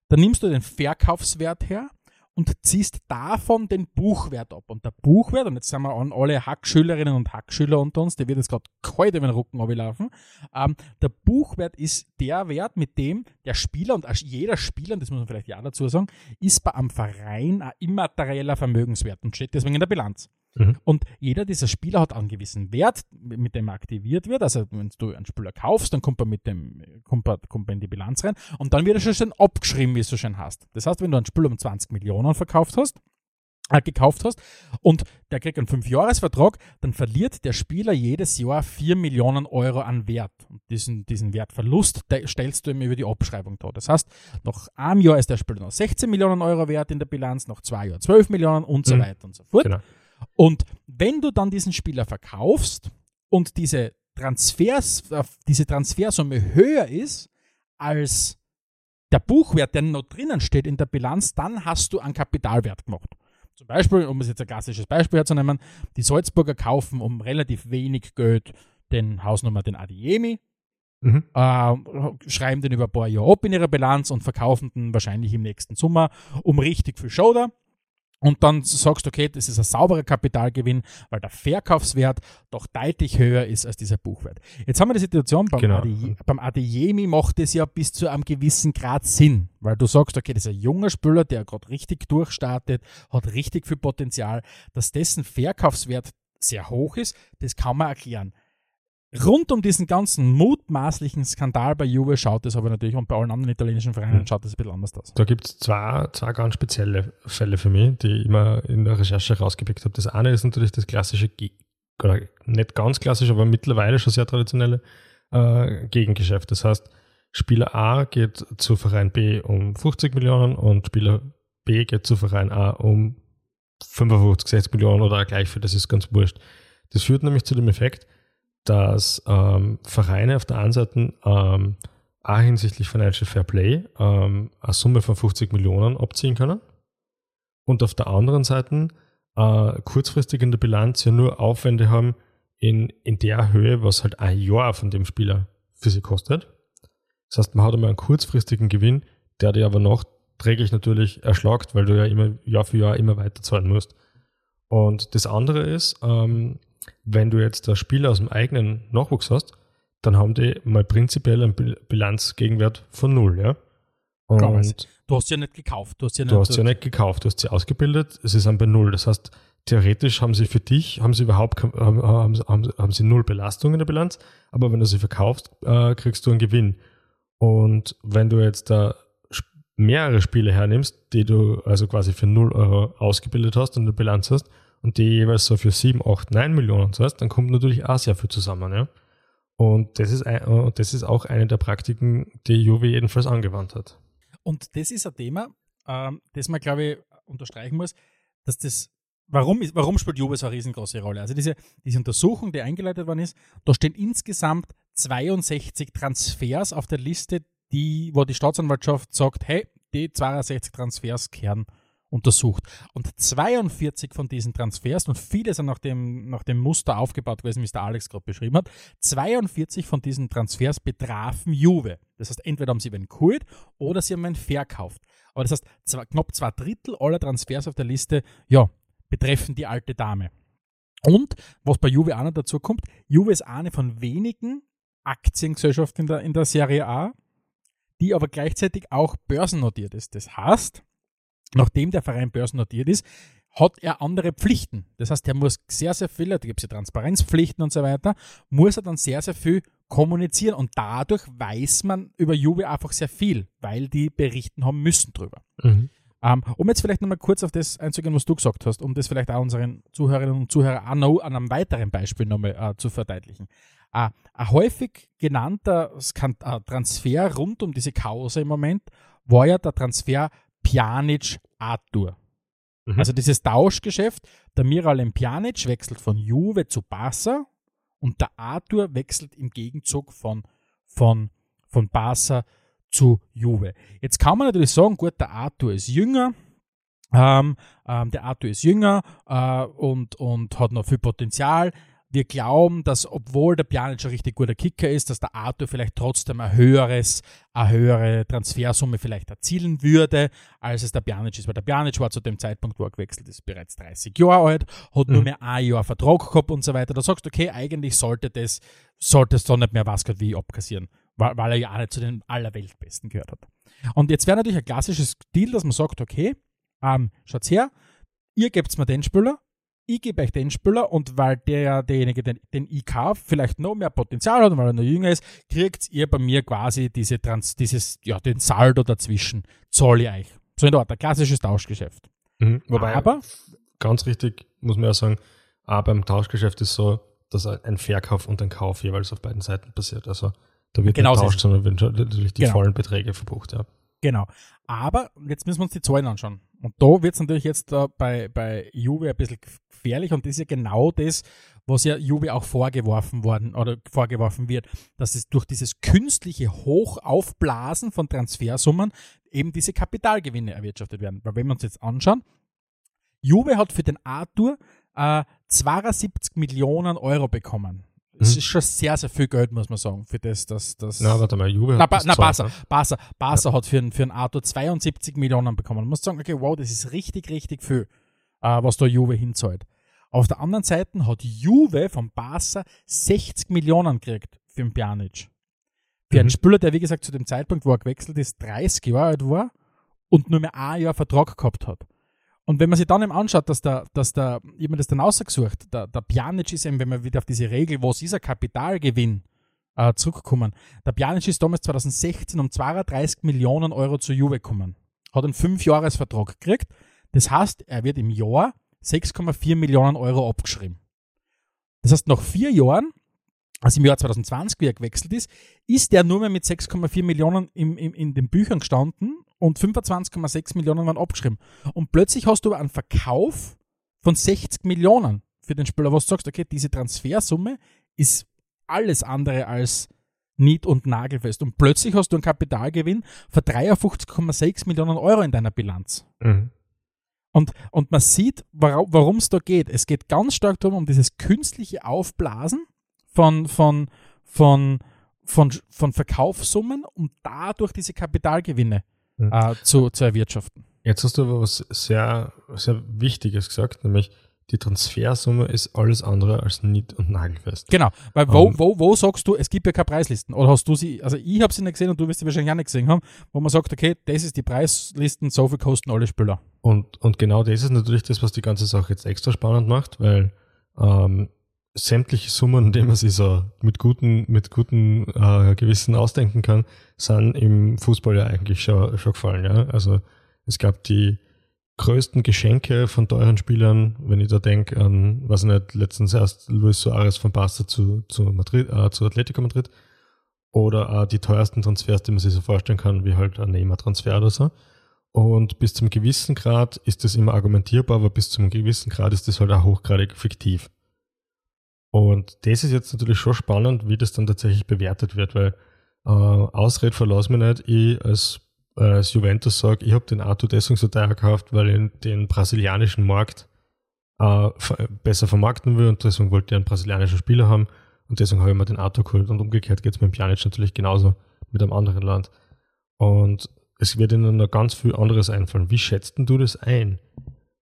dann nimmst du den Verkaufswert her und ziehst davon den Buchwert ab. Und der Buchwert, und jetzt sind wir an alle Hackschülerinnen und Hackschüler unter uns, der wird jetzt gerade kalt über den Rücken runterlaufen. Ähm, der Buchwert ist der Wert, mit dem der Spieler und jeder Spieler, und das muss man vielleicht ja dazu sagen, ist bei einem Verein ein immaterieller Vermögenswert und steht deswegen in der Bilanz. Mhm. Und jeder dieser Spieler hat einen gewissen Wert, mit dem er aktiviert wird. Also wenn du einen Spieler kaufst, dann kommt er mit dem, kommt er, kommt er in die Bilanz rein und dann wird er schon schön abgeschrieben, wie es so schön hast. Das heißt, wenn du einen Spieler um 20 Millionen verkauft hast, äh, gekauft hast und der kriegt einen 5-Jahres-Vertrag, dann verliert der Spieler jedes Jahr 4 Millionen Euro an Wert. Und diesen, diesen Wertverlust stellst du ihm über die Abschreibung da. Das heißt, nach einem Jahr ist der Spieler noch 16 Millionen Euro wert in der Bilanz, nach zwei Jahren 12 Millionen und so mhm. weiter und so fort. Genau. Und wenn du dann diesen Spieler verkaufst und diese, Transfers, äh, diese Transfersumme höher ist als der Buchwert, der noch drinnen steht in der Bilanz, dann hast du einen Kapitalwert gemacht. Zum Beispiel, um es jetzt ein klassisches Beispiel herzunehmen, die Salzburger kaufen um relativ wenig Geld den Hausnummer, den Adiemi, mhm. äh, schreiben den über ein paar Jahre ab in ihrer Bilanz und verkaufen den wahrscheinlich im nächsten Sommer um richtig viel Shoulder und dann sagst du, okay, das ist ein sauberer Kapitalgewinn, weil der Verkaufswert doch deutlich höher ist als dieser Buchwert. Jetzt haben wir die Situation, beim, genau. Adi, beim Adeyemi macht es ja bis zu einem gewissen Grad Sinn, weil du sagst, okay, das ist ein junger Spieler, der gerade richtig durchstartet, hat richtig viel Potenzial, dass dessen Verkaufswert sehr hoch ist, das kann man erklären. Rund um diesen ganzen mutmaßlichen Skandal bei Juve schaut es aber natürlich und bei allen anderen italienischen Vereinen hm. schaut es ein bisschen anders aus. Da gibt es zwei, zwei ganz spezielle Fälle für mich, die ich immer in der Recherche rausgepickt habe. Das eine ist natürlich das klassische, oder nicht ganz klassisch, aber mittlerweile schon sehr traditionelle äh, Gegengeschäft. Das heißt, Spieler A geht zu Verein B um 50 Millionen und Spieler B geht zu Verein A um 55, 60 Millionen oder gleich für, das ist ganz wurscht. Das führt nämlich zu dem Effekt, dass ähm, Vereine auf der einen Seite ähm, auch hinsichtlich Financial Fair Play ähm, eine Summe von 50 Millionen abziehen können und auf der anderen Seite äh, kurzfristig in der Bilanz ja nur Aufwände haben in, in der Höhe, was halt ein Jahr von dem Spieler für sie kostet. Das heißt, man hat einmal einen kurzfristigen Gewinn, der dir aber nachträglich natürlich erschlagt, weil du ja immer Jahr für Jahr immer weiter zahlen musst. Und das andere ist, ähm, wenn du jetzt das Spieler aus dem eigenen Nachwuchs hast, dann haben die mal prinzipiell einen Bilanzgegenwert von null, ja. Und du hast sie ja nicht gekauft. Du hast sie ja, nicht, hast ja nicht gekauft, du hast sie ausgebildet, sie sind bei null. Das heißt, theoretisch haben sie für dich, haben sie überhaupt, haben, haben, haben sie null Belastung in der Bilanz, aber wenn du sie verkaufst, äh, kriegst du einen Gewinn. Und wenn du jetzt da mehrere Spiele hernimmst, die du also quasi für 0 Euro ausgebildet hast und eine Bilanz hast und die jeweils so für 7, 8, 9 Millionen zahlst, dann kommt natürlich auch sehr viel zusammen. Ja? Und das ist, ein, das ist auch eine der Praktiken, die Juve jedenfalls angewandt hat. Und das ist ein Thema, ähm, das man, glaube ich, unterstreichen muss, dass das, warum, ist, warum spielt Juve so eine riesengroße Rolle? Also diese, diese Untersuchung, die eingeleitet worden ist, da stehen insgesamt 62 Transfers auf der Liste, die, wo die Staatsanwaltschaft sagt, hey, die 62 Transfers kehren untersucht. Und 42 von diesen Transfers, und viele sind nach dem, nach dem Muster aufgebaut gewesen, wie es der Alex gerade beschrieben hat, 42 von diesen Transfers betrafen Juve. Das heißt, entweder haben sie einen geholt oder sie haben einen verkauft. Aber das heißt, zwei, knapp zwei Drittel aller Transfers auf der Liste, ja, betreffen die alte Dame. Und was bei Juve auch noch dazu kommt, Juve ist eine von wenigen Aktiengesellschaften in der, in der Serie A, die aber gleichzeitig auch börsennotiert ist. Das heißt, nachdem der Verein börsennotiert ist, hat er andere Pflichten. Das heißt, er muss sehr, sehr viel, da gibt es ja Transparenzpflichten und so weiter, muss er dann sehr, sehr viel kommunizieren und dadurch weiß man über Juve einfach sehr viel, weil die berichten haben müssen drüber. Mhm. Um, ähm, um jetzt vielleicht nochmal kurz auf das einzugehen, was du gesagt hast, um das vielleicht auch unseren Zuhörerinnen und Zuhörern auch noch an einem weiteren Beispiel nochmal uh, zu verdeutlichen. Uh, ein häufig genannter uh, Transfer rund um diese Chaos im Moment war ja der Transfer Pjanic-Arthur. Mhm. Also dieses Tauschgeschäft, der Miralem Pjanic wechselt von Juve zu Barca und der Arthur wechselt im Gegenzug von, von, von Barca zu Juve. Jetzt kann man natürlich sagen, gut, der Arthur ist jünger, ähm, ähm, der Arthur ist jünger äh, und, und hat noch viel Potenzial wir glauben, dass obwohl der Pjanic ein richtig guter Kicker ist, dass der Arthur vielleicht trotzdem ein höheres, eine höhere Transfersumme vielleicht erzielen würde, als es der Pjanic ist. Weil der Pjanic war zu dem Zeitpunkt, wo er gewechselt ist, bereits 30 Jahre alt, hat mhm. nur mehr ein Jahr Vertrag gehabt und so weiter. Da sagst du, okay, eigentlich sollte das, sollte es doch nicht mehr was wie abkassieren, weil, weil er ja auch nicht zu den Allerweltbesten gehört hat. Und jetzt wäre natürlich ein klassisches Deal, dass man sagt, okay, ähm, schaut's her, ihr gebt mir den Spieler, ich gebe euch den Spieler und weil der derjenige, den, den ich kaufe, vielleicht noch mehr Potenzial hat und weil er noch jünger ist, kriegt ihr bei mir quasi diese Trans, dieses, ja, den Saldo dazwischen, zahle ich euch. So in der Art, ein klassisches Tauschgeschäft. Mhm. Wobei, aber, ganz richtig, muss man ja sagen, auch beim Tauschgeschäft ist so, dass ein Verkauf und ein Kauf jeweils auf beiden Seiten passiert. Also da wird genau nicht tauscht, sondern werden natürlich die genau. vollen Beträge verbucht, ja. Genau. Aber jetzt müssen wir uns die Zahlen anschauen. Und da wird es natürlich jetzt uh, bei, bei Juve ein bisschen gefährlich und das ist ja genau das, was ja Juve auch vorgeworfen worden oder vorgeworfen wird, dass es durch dieses künstliche Hochaufblasen von Transfersummen eben diese Kapitalgewinne erwirtschaftet werden. Weil wenn wir uns jetzt anschauen, Juve hat für den Arthur äh, 72 Millionen Euro bekommen. Das mhm. ist schon sehr, sehr viel Geld, muss man sagen, für das, dass das. Na, warte mal, Juve hat. Na, na Barca, ne? Barca, Barca ja. hat für, für einen Arthur 72 Millionen bekommen. Man muss sagen, okay, wow, das ist richtig, richtig viel, äh, was da Juve hinzahlt. Auf der anderen Seite hat Juve von Barca 60 Millionen gekriegt für den Pjanic. Für mhm. einen Spieler, der wie gesagt zu dem Zeitpunkt, wo er gewechselt ist, 30 Jahre alt war und nur mehr ein Jahr Vertrag gehabt hat. Und wenn man sich dann eben anschaut, dass der, dass der, ich habe das dann ausgesucht, der, der Pjanic ist eben, wenn man wieder auf diese Regel, wo ist dieser Kapitalgewinn äh, zurückkommen. Der Pjanic ist damals 2016 um 32 Millionen Euro zu Juve gekommen. Hat einen 5-Jahres-Vertrag gekriegt. Das heißt, er wird im Jahr 6,4 Millionen Euro abgeschrieben. Das heißt, nach vier Jahren, also im Jahr 2020, wie er gewechselt ist, ist er nur mehr mit 6,4 Millionen im, im, in den Büchern gestanden und 25,6 Millionen waren abgeschrieben. Und plötzlich hast du einen Verkauf von 60 Millionen für den Spieler, wo du sagst, okay, diese Transfersumme ist alles andere als nied- und nagelfest. Und plötzlich hast du einen Kapitalgewinn von 53,6 Millionen Euro in deiner Bilanz. Mhm. Und, und man sieht, warum es da geht. Es geht ganz stark darum, um dieses künstliche Aufblasen von, von, von von, von Verkaufssummen, um dadurch diese Kapitalgewinne Mhm. äh, zu, zu erwirtschaften. Jetzt hast du aber was sehr, sehr Wichtiges gesagt, nämlich die Transfersumme ist alles andere als nied- und nagelfest. Genau, weil wo, Ähm. wo, wo sagst du, es gibt ja keine Preislisten? Oder hast du sie, also ich habe sie nicht gesehen und du wirst sie wahrscheinlich auch nicht gesehen haben, wo man sagt, okay, das ist die Preislisten, so viel kosten alle Spieler. Und, und genau das ist natürlich das, was die ganze Sache jetzt extra spannend macht, weil ähm, sämtliche Summen, die man sich so mit guten, mit guten äh, Gewissen ausdenken kann, sind im Fußball ja eigentlich schon, schon gefallen. Ja? Also es gab die größten Geschenke von teuren Spielern, wenn ich da denke an, was ich nicht, letztens erst Luis Suarez von Barca zu, zu Madrid, äh, zu Atletico Madrid oder auch die teuersten Transfers, die man sich so vorstellen kann, wie halt ein Neymar-Transfer oder so. Und bis zum gewissen Grad ist das immer argumentierbar, aber bis zum gewissen Grad ist das halt auch hochgradig fiktiv. Und das ist jetzt natürlich schon spannend, wie das dann tatsächlich bewertet wird, weil äh, Ausred verlass mich nicht, ich als, äh, als Juventus sage, ich habe den Arthur deswegen so teuer gekauft, weil ich den brasilianischen Markt äh, besser vermarkten will und deswegen wollte ich einen brasilianischen Spieler haben und deswegen habe ich mir den Arthur geholt und umgekehrt geht es mit dem Pjanic natürlich genauso mit einem anderen Land. Und es wird ihnen noch ganz viel anderes einfallen. Wie schätzt denn du das ein?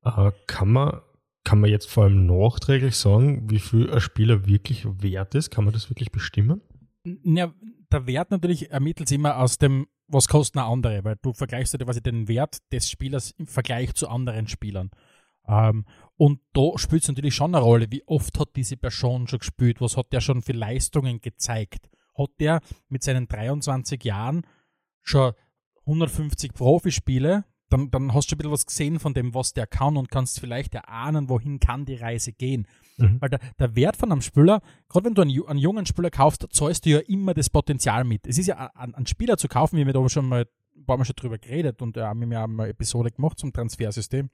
Äh, kann man kann man jetzt vor allem nachträglich sagen, wie viel ein Spieler wirklich wert ist? Kann man das wirklich bestimmen? Ja, der Wert natürlich ermittelt sich immer aus dem, was kosten andere, weil du vergleichst ja quasi den Wert des Spielers im Vergleich zu anderen Spielern. Ähm, und da spielt es natürlich schon eine Rolle, wie oft hat diese Person schon gespielt, was hat der schon für Leistungen gezeigt. Hat der mit seinen 23 Jahren schon 150 Profispiele, dann, dann hast du schon ein bisschen was gesehen von dem, was der kann und kannst vielleicht erahnen, wohin kann die Reise gehen. Mhm. Weil der, der Wert von einem Spieler, gerade wenn du einen, einen jungen Spieler kaufst, zahlst du ja immer das Potenzial mit. Es ist ja ein, einen Spieler zu kaufen, wir haben da schon mal ein paar Mal schon drüber geredet und äh, haben ja mal eine Episode gemacht zum Transfersystem.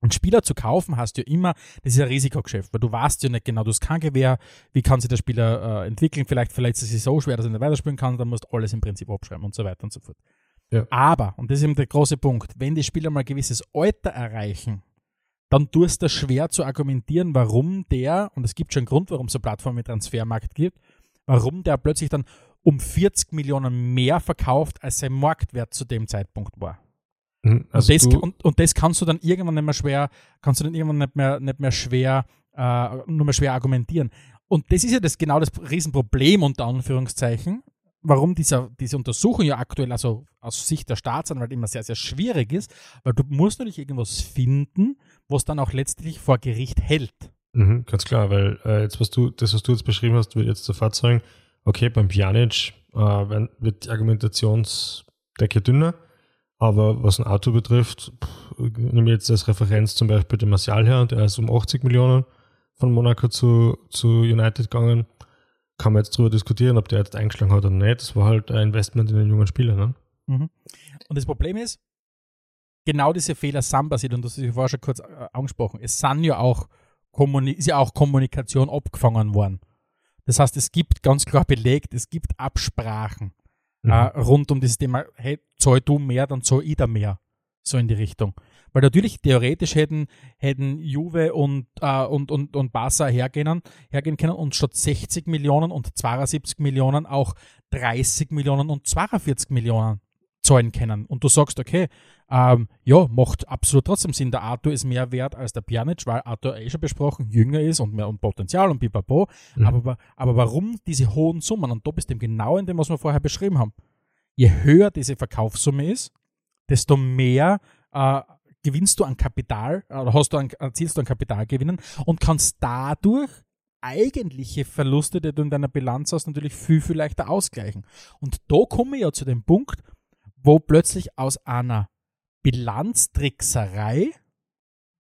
Einen Spieler zu kaufen hast du ja immer, das ist ein Risikogeschäft, weil du weißt ja nicht genau, du hast kein Gewehr, wie kann sich der Spieler äh, entwickeln, vielleicht verletzt er sich so schwer, dass er nicht weiterspielen kann, dann musst du alles im Prinzip abschreiben und so weiter und so fort. Ja. Aber, und das ist eben der große Punkt, wenn die Spieler mal ein gewisses Alter erreichen, dann tust du schwer zu argumentieren, warum der, und es gibt schon einen Grund, warum es eine Plattform mit Transfermarkt gibt, warum der plötzlich dann um 40 Millionen mehr verkauft, als sein Marktwert zu dem Zeitpunkt war. Mhm. Also und, das, und, und das kannst du dann irgendwann nicht mehr schwer, kannst du dann irgendwann nicht mehr, nicht mehr schwer, äh, nur mehr schwer argumentieren. Und das ist ja das genau das Riesenproblem unter Anführungszeichen, warum dieser, diese Untersuchung ja aktuell, also aus Sicht der Staatsanwalt immer sehr, sehr schwierig ist, weil du musst natürlich irgendwas finden, was dann auch letztlich vor Gericht hält. mhm, ganz klar, weil äh, jetzt, was du, das, was du jetzt beschrieben hast, würde jetzt sofort sagen, okay, beim Pjanic äh, wird die Argumentationsdecke dünner, aber was ein Auto betrifft, pff, nehme ich jetzt als Referenz zum Beispiel den Martial her, der ist um 80 Millionen von Monaco zu, zu United gegangen. Kann man jetzt drüber diskutieren, ob der jetzt eingeschlagen hat oder nicht. Das war halt ein Investment in den jungen Spieler. Ne? Mhm. Und das Problem ist, genau diese Fehler sind passiert, und das ist ja vorher schon kurz äh, angesprochen. Es sind ja auch, ist ja auch Kommunikation abgefangen worden. Das heißt, es gibt ganz klar belegt, es gibt Absprachen Mhm. äh, rund um dieses Thema, hey, zahl du mehr, dann zahl ich da mehr. So in die Richtung. Weil natürlich theoretisch hätten, hätten Juve und, äh, und, und, und Barca hergehen, hergehen können und statt 60 Millionen und 72 Millionen auch 30 Millionen und 42 Millionen zahlen können. Und du sagst, okay, ähm, ja, macht absolut trotzdem Sinn. Der Arthur ist mehr wert als der Pjanic, weil Arthur eh schon besprochen, jünger ist und mehr und Potenzial und pipapo. Mhm. Aber, aber warum diese hohen Summen? Und da bist du genau in dem, was wir vorher beschrieben haben. Je höher diese Verkaufssumme ist, desto mehr äh, gewinnst du an Kapital, oder hast du an, erzielst du an Kapitalgewinnen und kannst dadurch eigentliche Verluste, die du in deiner Bilanz hast, natürlich viel, viel leichter ausgleichen. Und da komme ich ja zu dem Punkt, wo plötzlich aus einer Bilanztrickserei,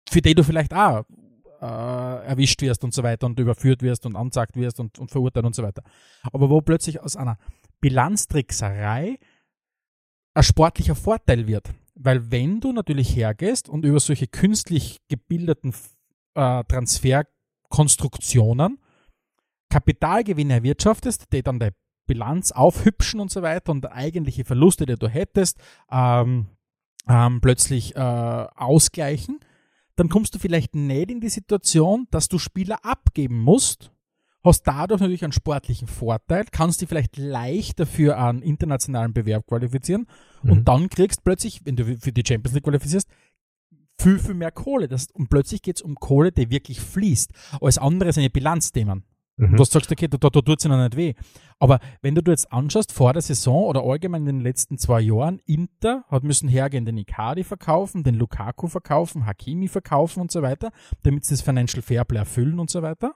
für die du vielleicht auch äh, erwischt wirst und so weiter und überführt wirst und anzeigt wirst und, und verurteilt und so weiter. Aber wo plötzlich aus einer Bilanztrickserei ein sportlicher Vorteil wird. Weil wenn du natürlich hergehst und über solche künstlich gebildeten äh, Transferkonstruktionen Kapitalgewinne erwirtschaftest, die dann deine Bilanz aufhübschen und so weiter und eigentliche Verluste, die du hättest, ähm, ähm, plötzlich äh, ausgleichen, dann kommst du vielleicht nicht in die Situation, dass du Spieler abgeben musst, hast dadurch natürlich einen sportlichen Vorteil, kannst dich vielleicht leichter für einen internationalen Bewerb qualifizieren Mhm. und dann kriegst plötzlich, wenn du für die Champions League qualifizierst, viel, viel mehr Kohle. Das, und plötzlich geht es um Kohle, die wirklich fließt. Alles andere sind ja Bilanzthemen. Mhm. Du sagst, okay, da, da, da tut es noch nicht weh. Aber wenn du dir jetzt anschaust, vor der Saison oder allgemein in den letzten zwei Jahren, Inter hat müssen hergehen, den Icardi verkaufen, den Lukaku verkaufen, Hakimi verkaufen und so weiter, damit sie das Financial Fairplay erfüllen und so weiter.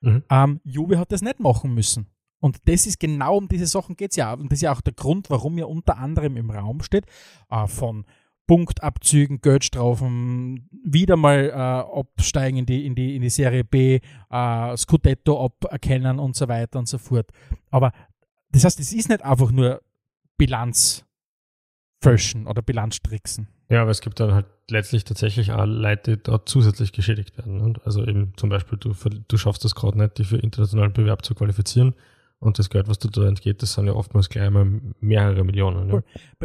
Mhm. Ähm, Juve hat das nicht machen müssen. Und das ist genau um diese Sachen geht es ja. Und das ist ja auch der Grund, warum ja unter anderem im Raum steht, äh, von Punktabzügen, Geldstrafen, wieder mal äh, absteigen in die, in, die, in die Serie B, äh, Scudetto aberkennen und so weiter und so fort. Aber das heißt, es ist nicht einfach nur Bilanz fälschen oder Bilanztricksen. Ja, aber es gibt dann halt letztlich tatsächlich auch Leute, die dort zusätzlich geschädigt werden. Also eben zum Beispiel, du, du schaffst das gerade nicht, dich für internationalen Bewerb zu qualifizieren. Und das Geld, was da entgeht, das sind ja oftmals gleich mal mehrere Millionen. Ja.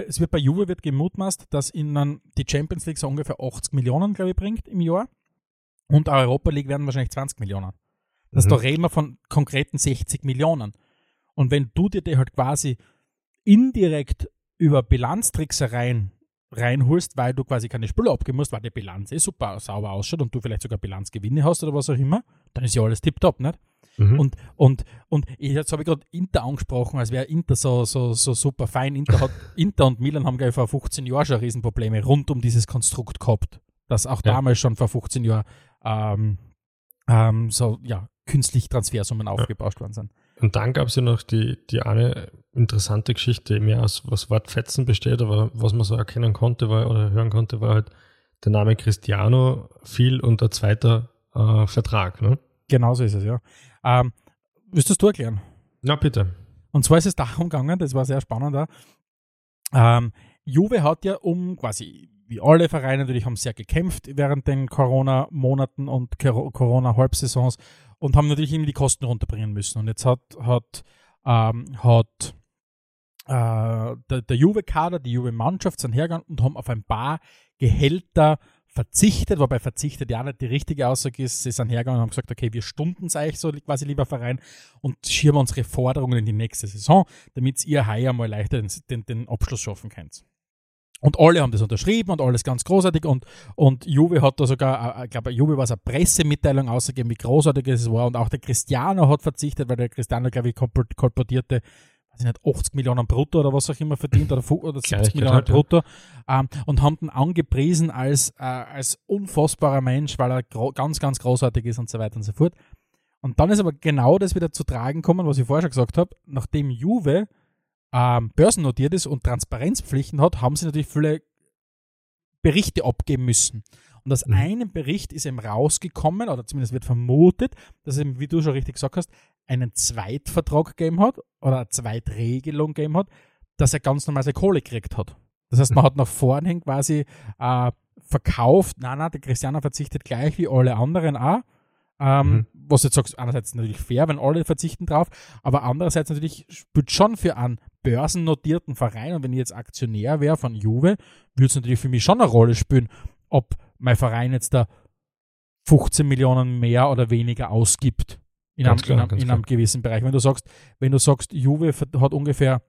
Es wird bei Juve wird gemutmaßt, dass ihnen die Champions League so ungefähr 80 Millionen, glaube ich, bringt im Jahr. Und Europa League werden wahrscheinlich 20 Millionen. Das Mhm. da reden wir von konkreten 60 Millionen. Und wenn du dir die halt quasi indirekt über Bilanztricksereien reinholst, weil du quasi keine Spüler abgeben musst, weil die Bilanz eh super sauber ausschaut und du vielleicht sogar Bilanzgewinne hast oder was auch immer, dann ist ja alles tipptopp, nicht? Mhm. Und, und, und jetzt habe ich gerade Inter angesprochen, als wäre Inter so, so, so super fein. Inter, hat, Inter und Milan haben gleich vor 15 Jahren schon Riesenprobleme rund um dieses Konstrukt gehabt, das auch Ja. damals schon vor 15 Jahren ähm, ähm, so ja, künstlich Transfersummen aufgebauscht worden sind. Und dann gab es ja noch die, die eine interessante Geschichte, die mehr aus was Wortfetzen besteht, aber was man so erkennen konnte war, oder hören konnte, war halt der Name Cristiano fiel unter zweiter äh, Vertrag. Ne? Genauso ist es, ja. Ähm, willst du erklären? Na bitte. Und zwar ist es darum gegangen, das war sehr spannend da. Ähm, Juve hat ja um quasi, wie alle Vereine natürlich, haben sehr gekämpft während den Corona-Monaten und Cor- Corona-Halbsaisons und haben natürlich irgendwie die Kosten runterbringen müssen. Und jetzt hat, hat, ähm, hat äh, der, der Juve-Kader, die Juve-Mannschaft sind hergegangen und haben auf ein paar Gehälter verzichtet, wobei verzichtet ja nicht die richtige Aussage ist. Sie sind hergegangen und haben gesagt, okay, wir stunden es euch so quasi, lieber Verein, und schieben unsere Forderungen in die nächste Saison, damit ihr heuer mal leichter den, den, den Abschluss schaffen könnt. Und alle haben das unterschrieben und alles ganz großartig und, und Juve hat da sogar, äh, ich glaube, Juve war es eine Pressemitteilung ausgegeben, wie großartig es war und auch der Cristiano hat verzichtet, weil der Cristiano, glaube ich, kolpor- kolportierte, ich nicht, 80 Millionen brutto oder was auch immer verdient oder, oder 70 Kleinigkeit Millionen halt, brutto ähm, und haben ihn angepriesen als, äh, als unfassbarer Mensch, weil er ganz, ganz großartig ist und so weiter und so fort. Und dann ist aber genau das wieder zu tragen gekommen, was ich vorher schon gesagt habe, nachdem Juve ähm, börsennotiert ist und Transparenzpflichten hat, haben sie natürlich viele Berichte abgeben müssen. Und aus Mhm. einem Bericht ist eben rausgekommen, oder zumindest wird vermutet, dass eben, wie du schon richtig gesagt hast, einen Zweitvertrag gegeben hat oder eine Zweitregelung gegeben hat, dass er ganz normal seine Kohle gekriegt hat. Das heißt, man hat nach vorne hin quasi äh, verkauft, nein, nein, der Cristiano verzichtet gleich wie alle anderen auch. Ähm, Mhm. Was jetzt sagst, einerseits natürlich fair, wenn alle verzichten drauf, aber andererseits natürlich spielt schon für einen börsennotierten Verein und wenn ich jetzt Aktionär wäre von Juve, würde es natürlich für mich schon eine Rolle spielen, ob mein Verein jetzt da 15 Millionen mehr oder weniger ausgibt in, einem, klar, in, einem, in einem gewissen Bereich. Wenn du sagst, wenn du sagst, Juve hat ungefähr,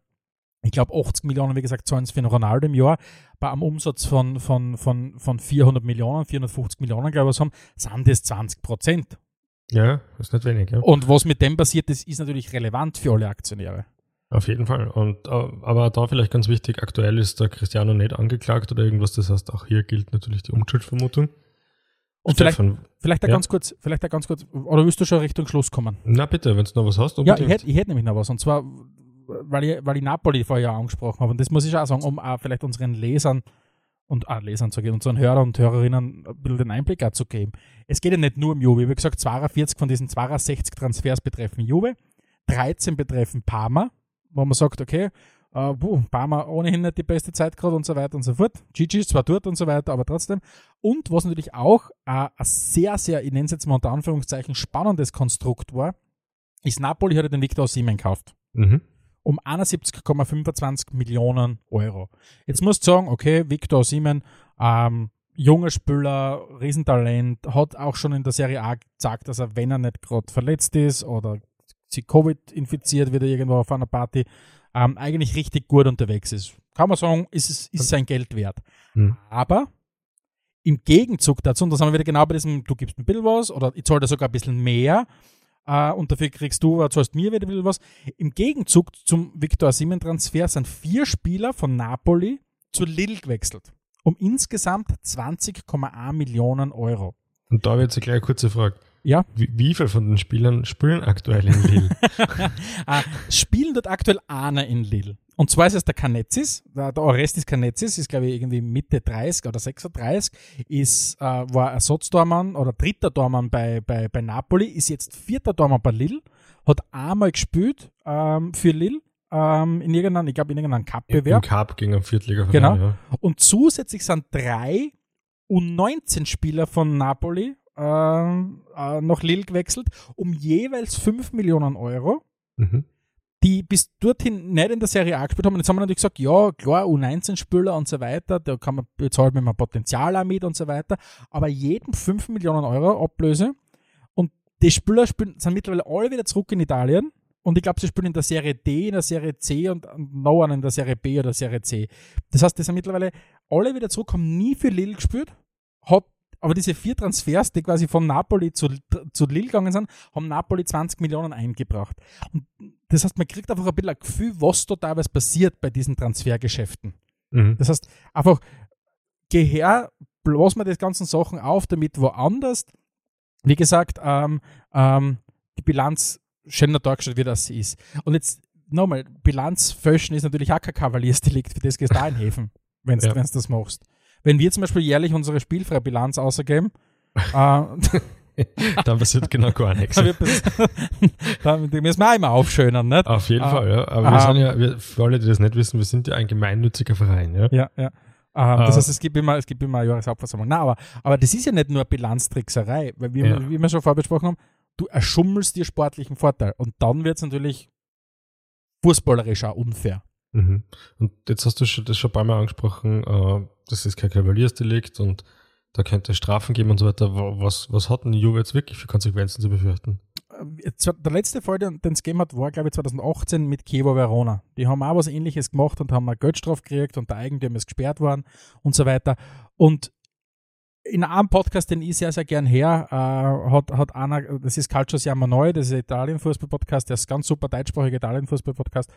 ich glaube 80 Millionen, wie gesagt, zahlen sie für Ronaldo im Jahr, bei einem Umsatz von, von, von, von 400 Millionen, 450 Millionen, glaube ich, haben, sind das 20 Prozent. Ja, ist nicht wenig. Ja. Und was mit dem passiert ist, ist natürlich relevant für alle Aktionäre. Auf jeden Fall. Und, äh, aber da vielleicht ganz wichtig, aktuell ist der Cristiano nicht angeklagt oder irgendwas. Das heißt, auch hier gilt natürlich die Unschuldsvermutung. Und vielleicht, Stefan, vielleicht da Ja. ganz kurz, vielleicht da ganz kurz, oder willst du schon Richtung Schluss kommen? na bitte, wenn du noch was hast, Ja, unbedingt. ich hätte ich hätt nämlich noch was. Und zwar, weil ich, weil ich Napoli vorher angesprochen habe. Und das muss ich auch sagen, um auch vielleicht unseren Lesern und ah, Lesern zu geben, unseren Hörern und Hörerinnen ein bisschen den Einblick auch zu geben. Es geht ja nicht nur um Juve. Wie gesagt, 42 von diesen 62 Transfers betreffen Juve, 13 betreffen Parma, wo man sagt, okay, äh, puh, Parma ohnehin nicht die beste Zeit gerade und so weiter und so fort. Gigi ist zwar dort und so weiter, aber trotzdem. Und was natürlich auch äh, ein sehr, sehr, ich nenne es jetzt mal unter Anführungszeichen, spannendes Konstrukt war, ist Napoli hat ja den Victor Osimhen gekauft Mhm. um 71,25 Millionen Euro. Jetzt musst du sagen, okay, Victor Osimhen, ähm, junger Spieler, Riesentalent, hat auch schon in der Serie A gezeigt, dass er, wenn er nicht gerade verletzt ist oder sie Covid infiziert wird er irgendwo auf einer Party, ähm, eigentlich richtig gut unterwegs ist. Kann man sagen, ist, ist sein Geld wert. Mhm. Aber im Gegenzug dazu, und da sind wir wieder genau bei diesem, du gibst mir ein bisschen was oder ich zahle dir sogar ein bisschen mehr äh, und dafür kriegst du, oder zahlst mir wieder ein bisschen was. Im Gegenzug zum Victor Simen Transfer sind vier Spieler von Napoli zu Lille gewechselt. Um insgesamt 20,1 Millionen Euro. Und da wird jetzt gleich eine kurze Frage. Ja. Wie, wie viele von den Spielern spielen aktuell in Lille? äh, spielen dort aktuell einer in Lille. Und zwar ist es der Kanetzis, der, Orestis Kanetzis ist, glaube ich, irgendwie Mitte 30 oder 36, ist, äh, war Ersatztormann oder dritter Tormann bei, bei, bei Napoli, ist jetzt vierter Tormann bei Lille, hat einmal gespielt ähm, für Lille ähm, in irgendeinem, ich glaube, in irgendeinem Im Cup-Bewerb. Cup gegen einen Viertliga. Genau. Ja. Und zusätzlich sind drei U19-Spieler von Napoli äh, nach Lille gewechselt, um jeweils 5 Millionen Euro Mhm. die bis dorthin nicht in der Serie A gespielt haben. Und jetzt haben wir natürlich gesagt, ja, klar, U19-Spieler und so weiter, da kann man bezahlt mit einem Potenzial auch mit und so weiter, aber jedem 5 Millionen Euro Ablöse. Und die Spieler spielen, sind mittlerweile alle wieder zurück in Italien. Und ich glaube, sie spielen in der Serie D, in der Serie C und noch einen in der Serie B oder Serie C. Das heißt, die sind mittlerweile alle wieder zurück, haben nie für Lille gespielt, hat aber diese vier Transfers, die quasi von Napoli zu, zu Lille gegangen sind, haben Napoli 20 Millionen eingebracht. Und das heißt, man kriegt einfach ein bisschen ein Gefühl, was da teilweise passiert bei diesen Transfergeschäften. Mhm. Das heißt, einfach, geh her, bloß mal die ganzen Sachen auf, damit woanders, wie gesagt, ähm, ähm, die Bilanz schöner dargestellt wird, als sie ist. Und jetzt nochmal, Bilanzfälschen ist natürlich auch kein Kavaliersdelikt, für das gehst du auch in Häfen, wenn du Ja. das machst. Wenn wir zum Beispiel jährlich unsere Spielfreibilanz ausgeben, äh, da passiert genau gar nichts. da, müssen wir auch immer aufschönern, nicht? Auf jeden Ah, Fall, ja. Aber wir ah. sind ja, wir, für alle, die das nicht wissen, wir sind ja ein gemeinnütziger Verein, ja. Ja, ja. Ähm, das heißt, es gibt immer, es gibt immer eine Jahreshauptversammlung. Nein, aber, aber das ist ja nicht nur Bilanztrickserei, weil wie, Ja. wir, wie wir schon vorher besprochen haben, du erschummelst dir sportlichen Vorteil und dann wird es natürlich fußballerisch auch unfair. Mhm. Und jetzt hast du schon, das schon ein paar Mal angesprochen, äh, das ist kein Kavaliersdelikt und da könnte es Strafen geben und so weiter. Wa- Was, was hat denn Juve jetzt wirklich für Konsequenzen zu befürchten? Ähm, der letzte Fall, den es gegeben hat, war, glaube ich, 2018 mit Chievo Verona. Die haben auch was ähnliches gemacht und haben eine Geldstrafe gekriegt und der Eigentümer ist gesperrt worden und so weiter. Und in einem Podcast, den ich sehr, sehr gern her, äh, hat, hat einer, das ist Calcio Siamo Neu, das ist ein Italien-Fußball-Podcast, der ist ganz super deutschsprachiger Italien-Fußball-Podcast.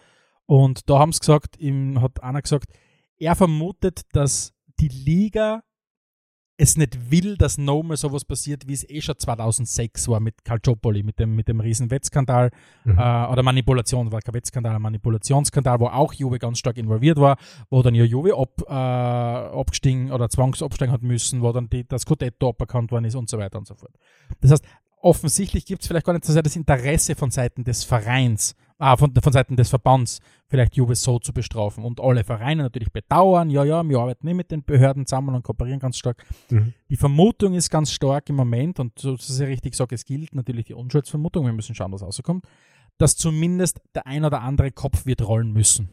Und da haben sie gesagt, ihm hat einer gesagt, er vermutet, dass die Liga es nicht will, dass nochmal sowas passiert, wie es eh schon 2006 war mit Calciopoli, mit dem, mit dem riesen Wettskandal Mhm. äh, oder Manipulation, war kein Wettskandal, ein Manipulationsskandal, wo auch Juve ganz stark involviert war, wo dann ja Juve ab, äh, abgestiegen oder zwangsabsteigen hat müssen, wo dann die, das Scudetto aberkannt worden ist und so weiter und so fort. Das heißt, offensichtlich gibt es vielleicht gar nicht so sehr das Interesse von Seiten des Vereins, ah, von, von Seiten des Verbands, vielleicht Juve so zu bestrafen und alle Vereine natürlich bedauern, ja, ja, wir arbeiten nicht mit den Behörden zusammen und kooperieren ganz stark. Mhm. Die Vermutung ist ganz stark im Moment, und so dass ich richtig sage, es gilt natürlich die Unschuldsvermutung, wir müssen schauen, was rauskommt, dass zumindest der ein oder andere Kopf wird rollen müssen.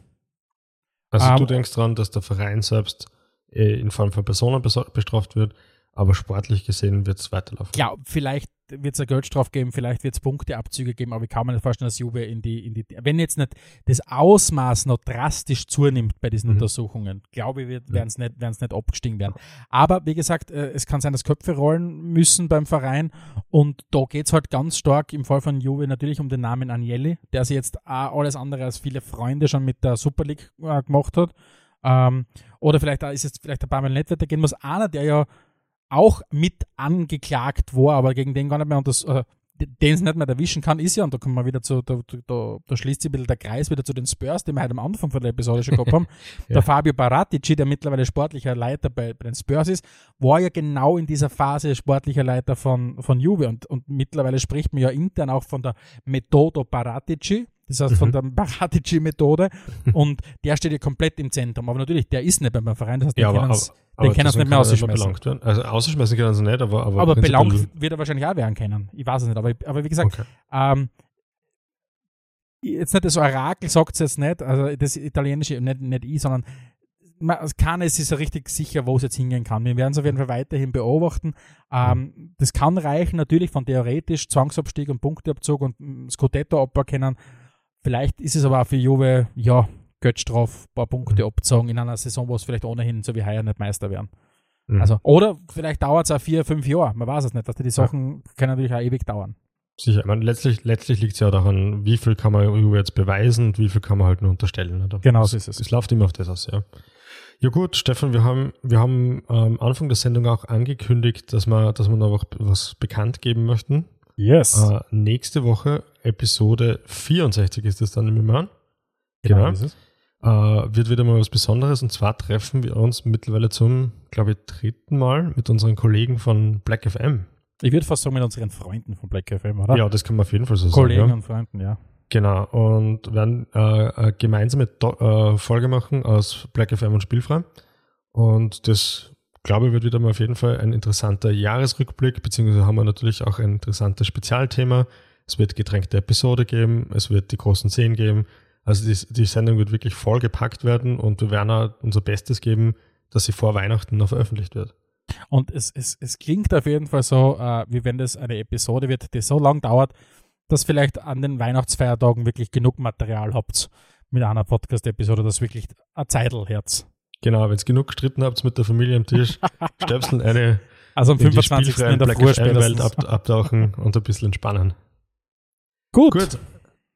Also Ähm, du denkst dran, dass der Verein selbst äh, in Form von Personen bestraft wird, aber sportlich gesehen wird es weiterlaufen. Ja, vielleicht wird es eine Geldstrafe geben, vielleicht wird es Punkteabzüge geben, aber ich kann mir nicht vorstellen, dass Juve in die, in die, wenn jetzt nicht das Ausmaß noch drastisch zunimmt bei diesen Mhm. Untersuchungen, glaube ich, werden es nicht, werden's nicht abgestiegen werden. Aber wie gesagt, äh, es kann sein, dass Köpfe rollen müssen beim Verein und da geht es halt ganz stark im Fall von Juve natürlich um den Namen Agnelli, der sich jetzt auch alles andere als viele Freunde schon mit der Super League äh, gemacht hat. Ähm, oder vielleicht ist es vielleicht ein paar Mal nicht weitergehen muss. Einer, der ja auch mit angeklagt war, aber gegen den gar nicht mehr und das, äh, den es nicht mehr erwischen kann, ist ja, und da kommen wir wieder zu, da, da, da schließt sich ein bisschen der Kreis wieder zu den Spurs, die wir heute am Anfang von der Episode schon gehabt haben. Ja. Der Fabio Baratici, der mittlerweile sportlicher Leiter bei, bei den Spurs ist, war ja genau in dieser Phase sportlicher Leiter von, von Juve und, und mittlerweile spricht man ja intern auch von der Metodo Baratici, das heißt von Mhm. der Baratici-Methode und der steht ja komplett im Zentrum, aber natürlich, der ist nicht beim Verein, das heißt, Ja, den aber, können sie- nicht mehr kann ausschmeißen. werden. Also ausschmeißen können sie nicht, aber aber, aber belangt wird er wahrscheinlich auch werden können. Ich weiß es nicht. Aber, aber wie gesagt, Okay. ähm, jetzt nicht das Orakel sagt es jetzt nicht, also das italienische, nicht, nicht ich, sondern keines ist ja richtig sicher, wo es jetzt hingehen kann. Wir werden es auf jeden Fall weiterhin beobachten. Ähm, das kann reichen natürlich von theoretisch Zwangsabstieg und Punkteabzug und mm, Scudetto aberkennen. Vielleicht ist es aber auch für Juve, ja, Geldstrafe, paar Punkte mhm. abzogen in einer Saison, wo es vielleicht ohnehin so wie heuer nicht Meister werden. Mhm. Also, oder vielleicht dauert es auch vier, fünf Jahre. Man weiß es nicht. Dass die Sachen ja. können natürlich auch ewig dauern. Sicher, ich meine, letztlich, letztlich liegt es ja daran, wie viel kann man jetzt beweisen und wie viel kann man halt nur unterstellen. Oder? Genau, so ist es. Es läuft immer auf das aus, ja. Ja gut, Stefan, wir haben, wir haben am Anfang der Sendung auch angekündigt, dass wir, dass wir noch was bekannt geben möchten. Yes. Äh, nächste Woche, Episode 64 ist es dann im Iman. Genau. genau. Ist es. Äh, wird wieder mal was Besonderes und zwar treffen wir uns mittlerweile zum, glaube ich, dritten Mal mit unseren Kollegen von Black FM. Ich würde fast sagen mit unseren Freunden von Black FM, oder? Ja, das kann man auf jeden Fall so Kollegen sagen. Kollegen und Freunden, ja. Genau, und werden äh, eine gemeinsame Do äh, Folge machen aus Black FM und Spielfrei. Und das, glaube wird wieder mal auf jeden Fall ein interessanter Jahresrückblick, beziehungsweise haben wir natürlich auch ein interessantes Spezialthema. Es wird getränkte Episode geben, es wird die großen Szenen geben. Also die, die Sendung wird wirklich vollgepackt werden und wir werden auch unser Bestes geben, dass sie vor Weihnachten noch veröffentlicht wird. Und es, es, es klingt auf jeden Fall so, äh, wie wenn das eine Episode wird, die so lang dauert, dass vielleicht an den Weihnachtsfeiertagen wirklich genug Material habt mit einer Podcast-Episode, das wirklich ein Zeitelherz. Genau, wenn es genug gestritten habt mit der Familie am Tisch, stöpseln eine also am 25. in der Früh Welt ab, abtauchen und ein bisschen entspannen. Gut. Gut.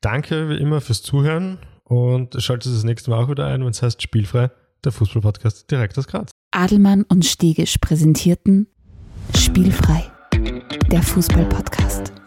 Danke wie immer fürs Zuhören und schaltet das nächste Mal auch wieder ein, wenn es heißt Spielfrei, der Fußballpodcast direkt aus Graz. Adelmann und Stegisch präsentierten Spielfrei, der Fußballpodcast.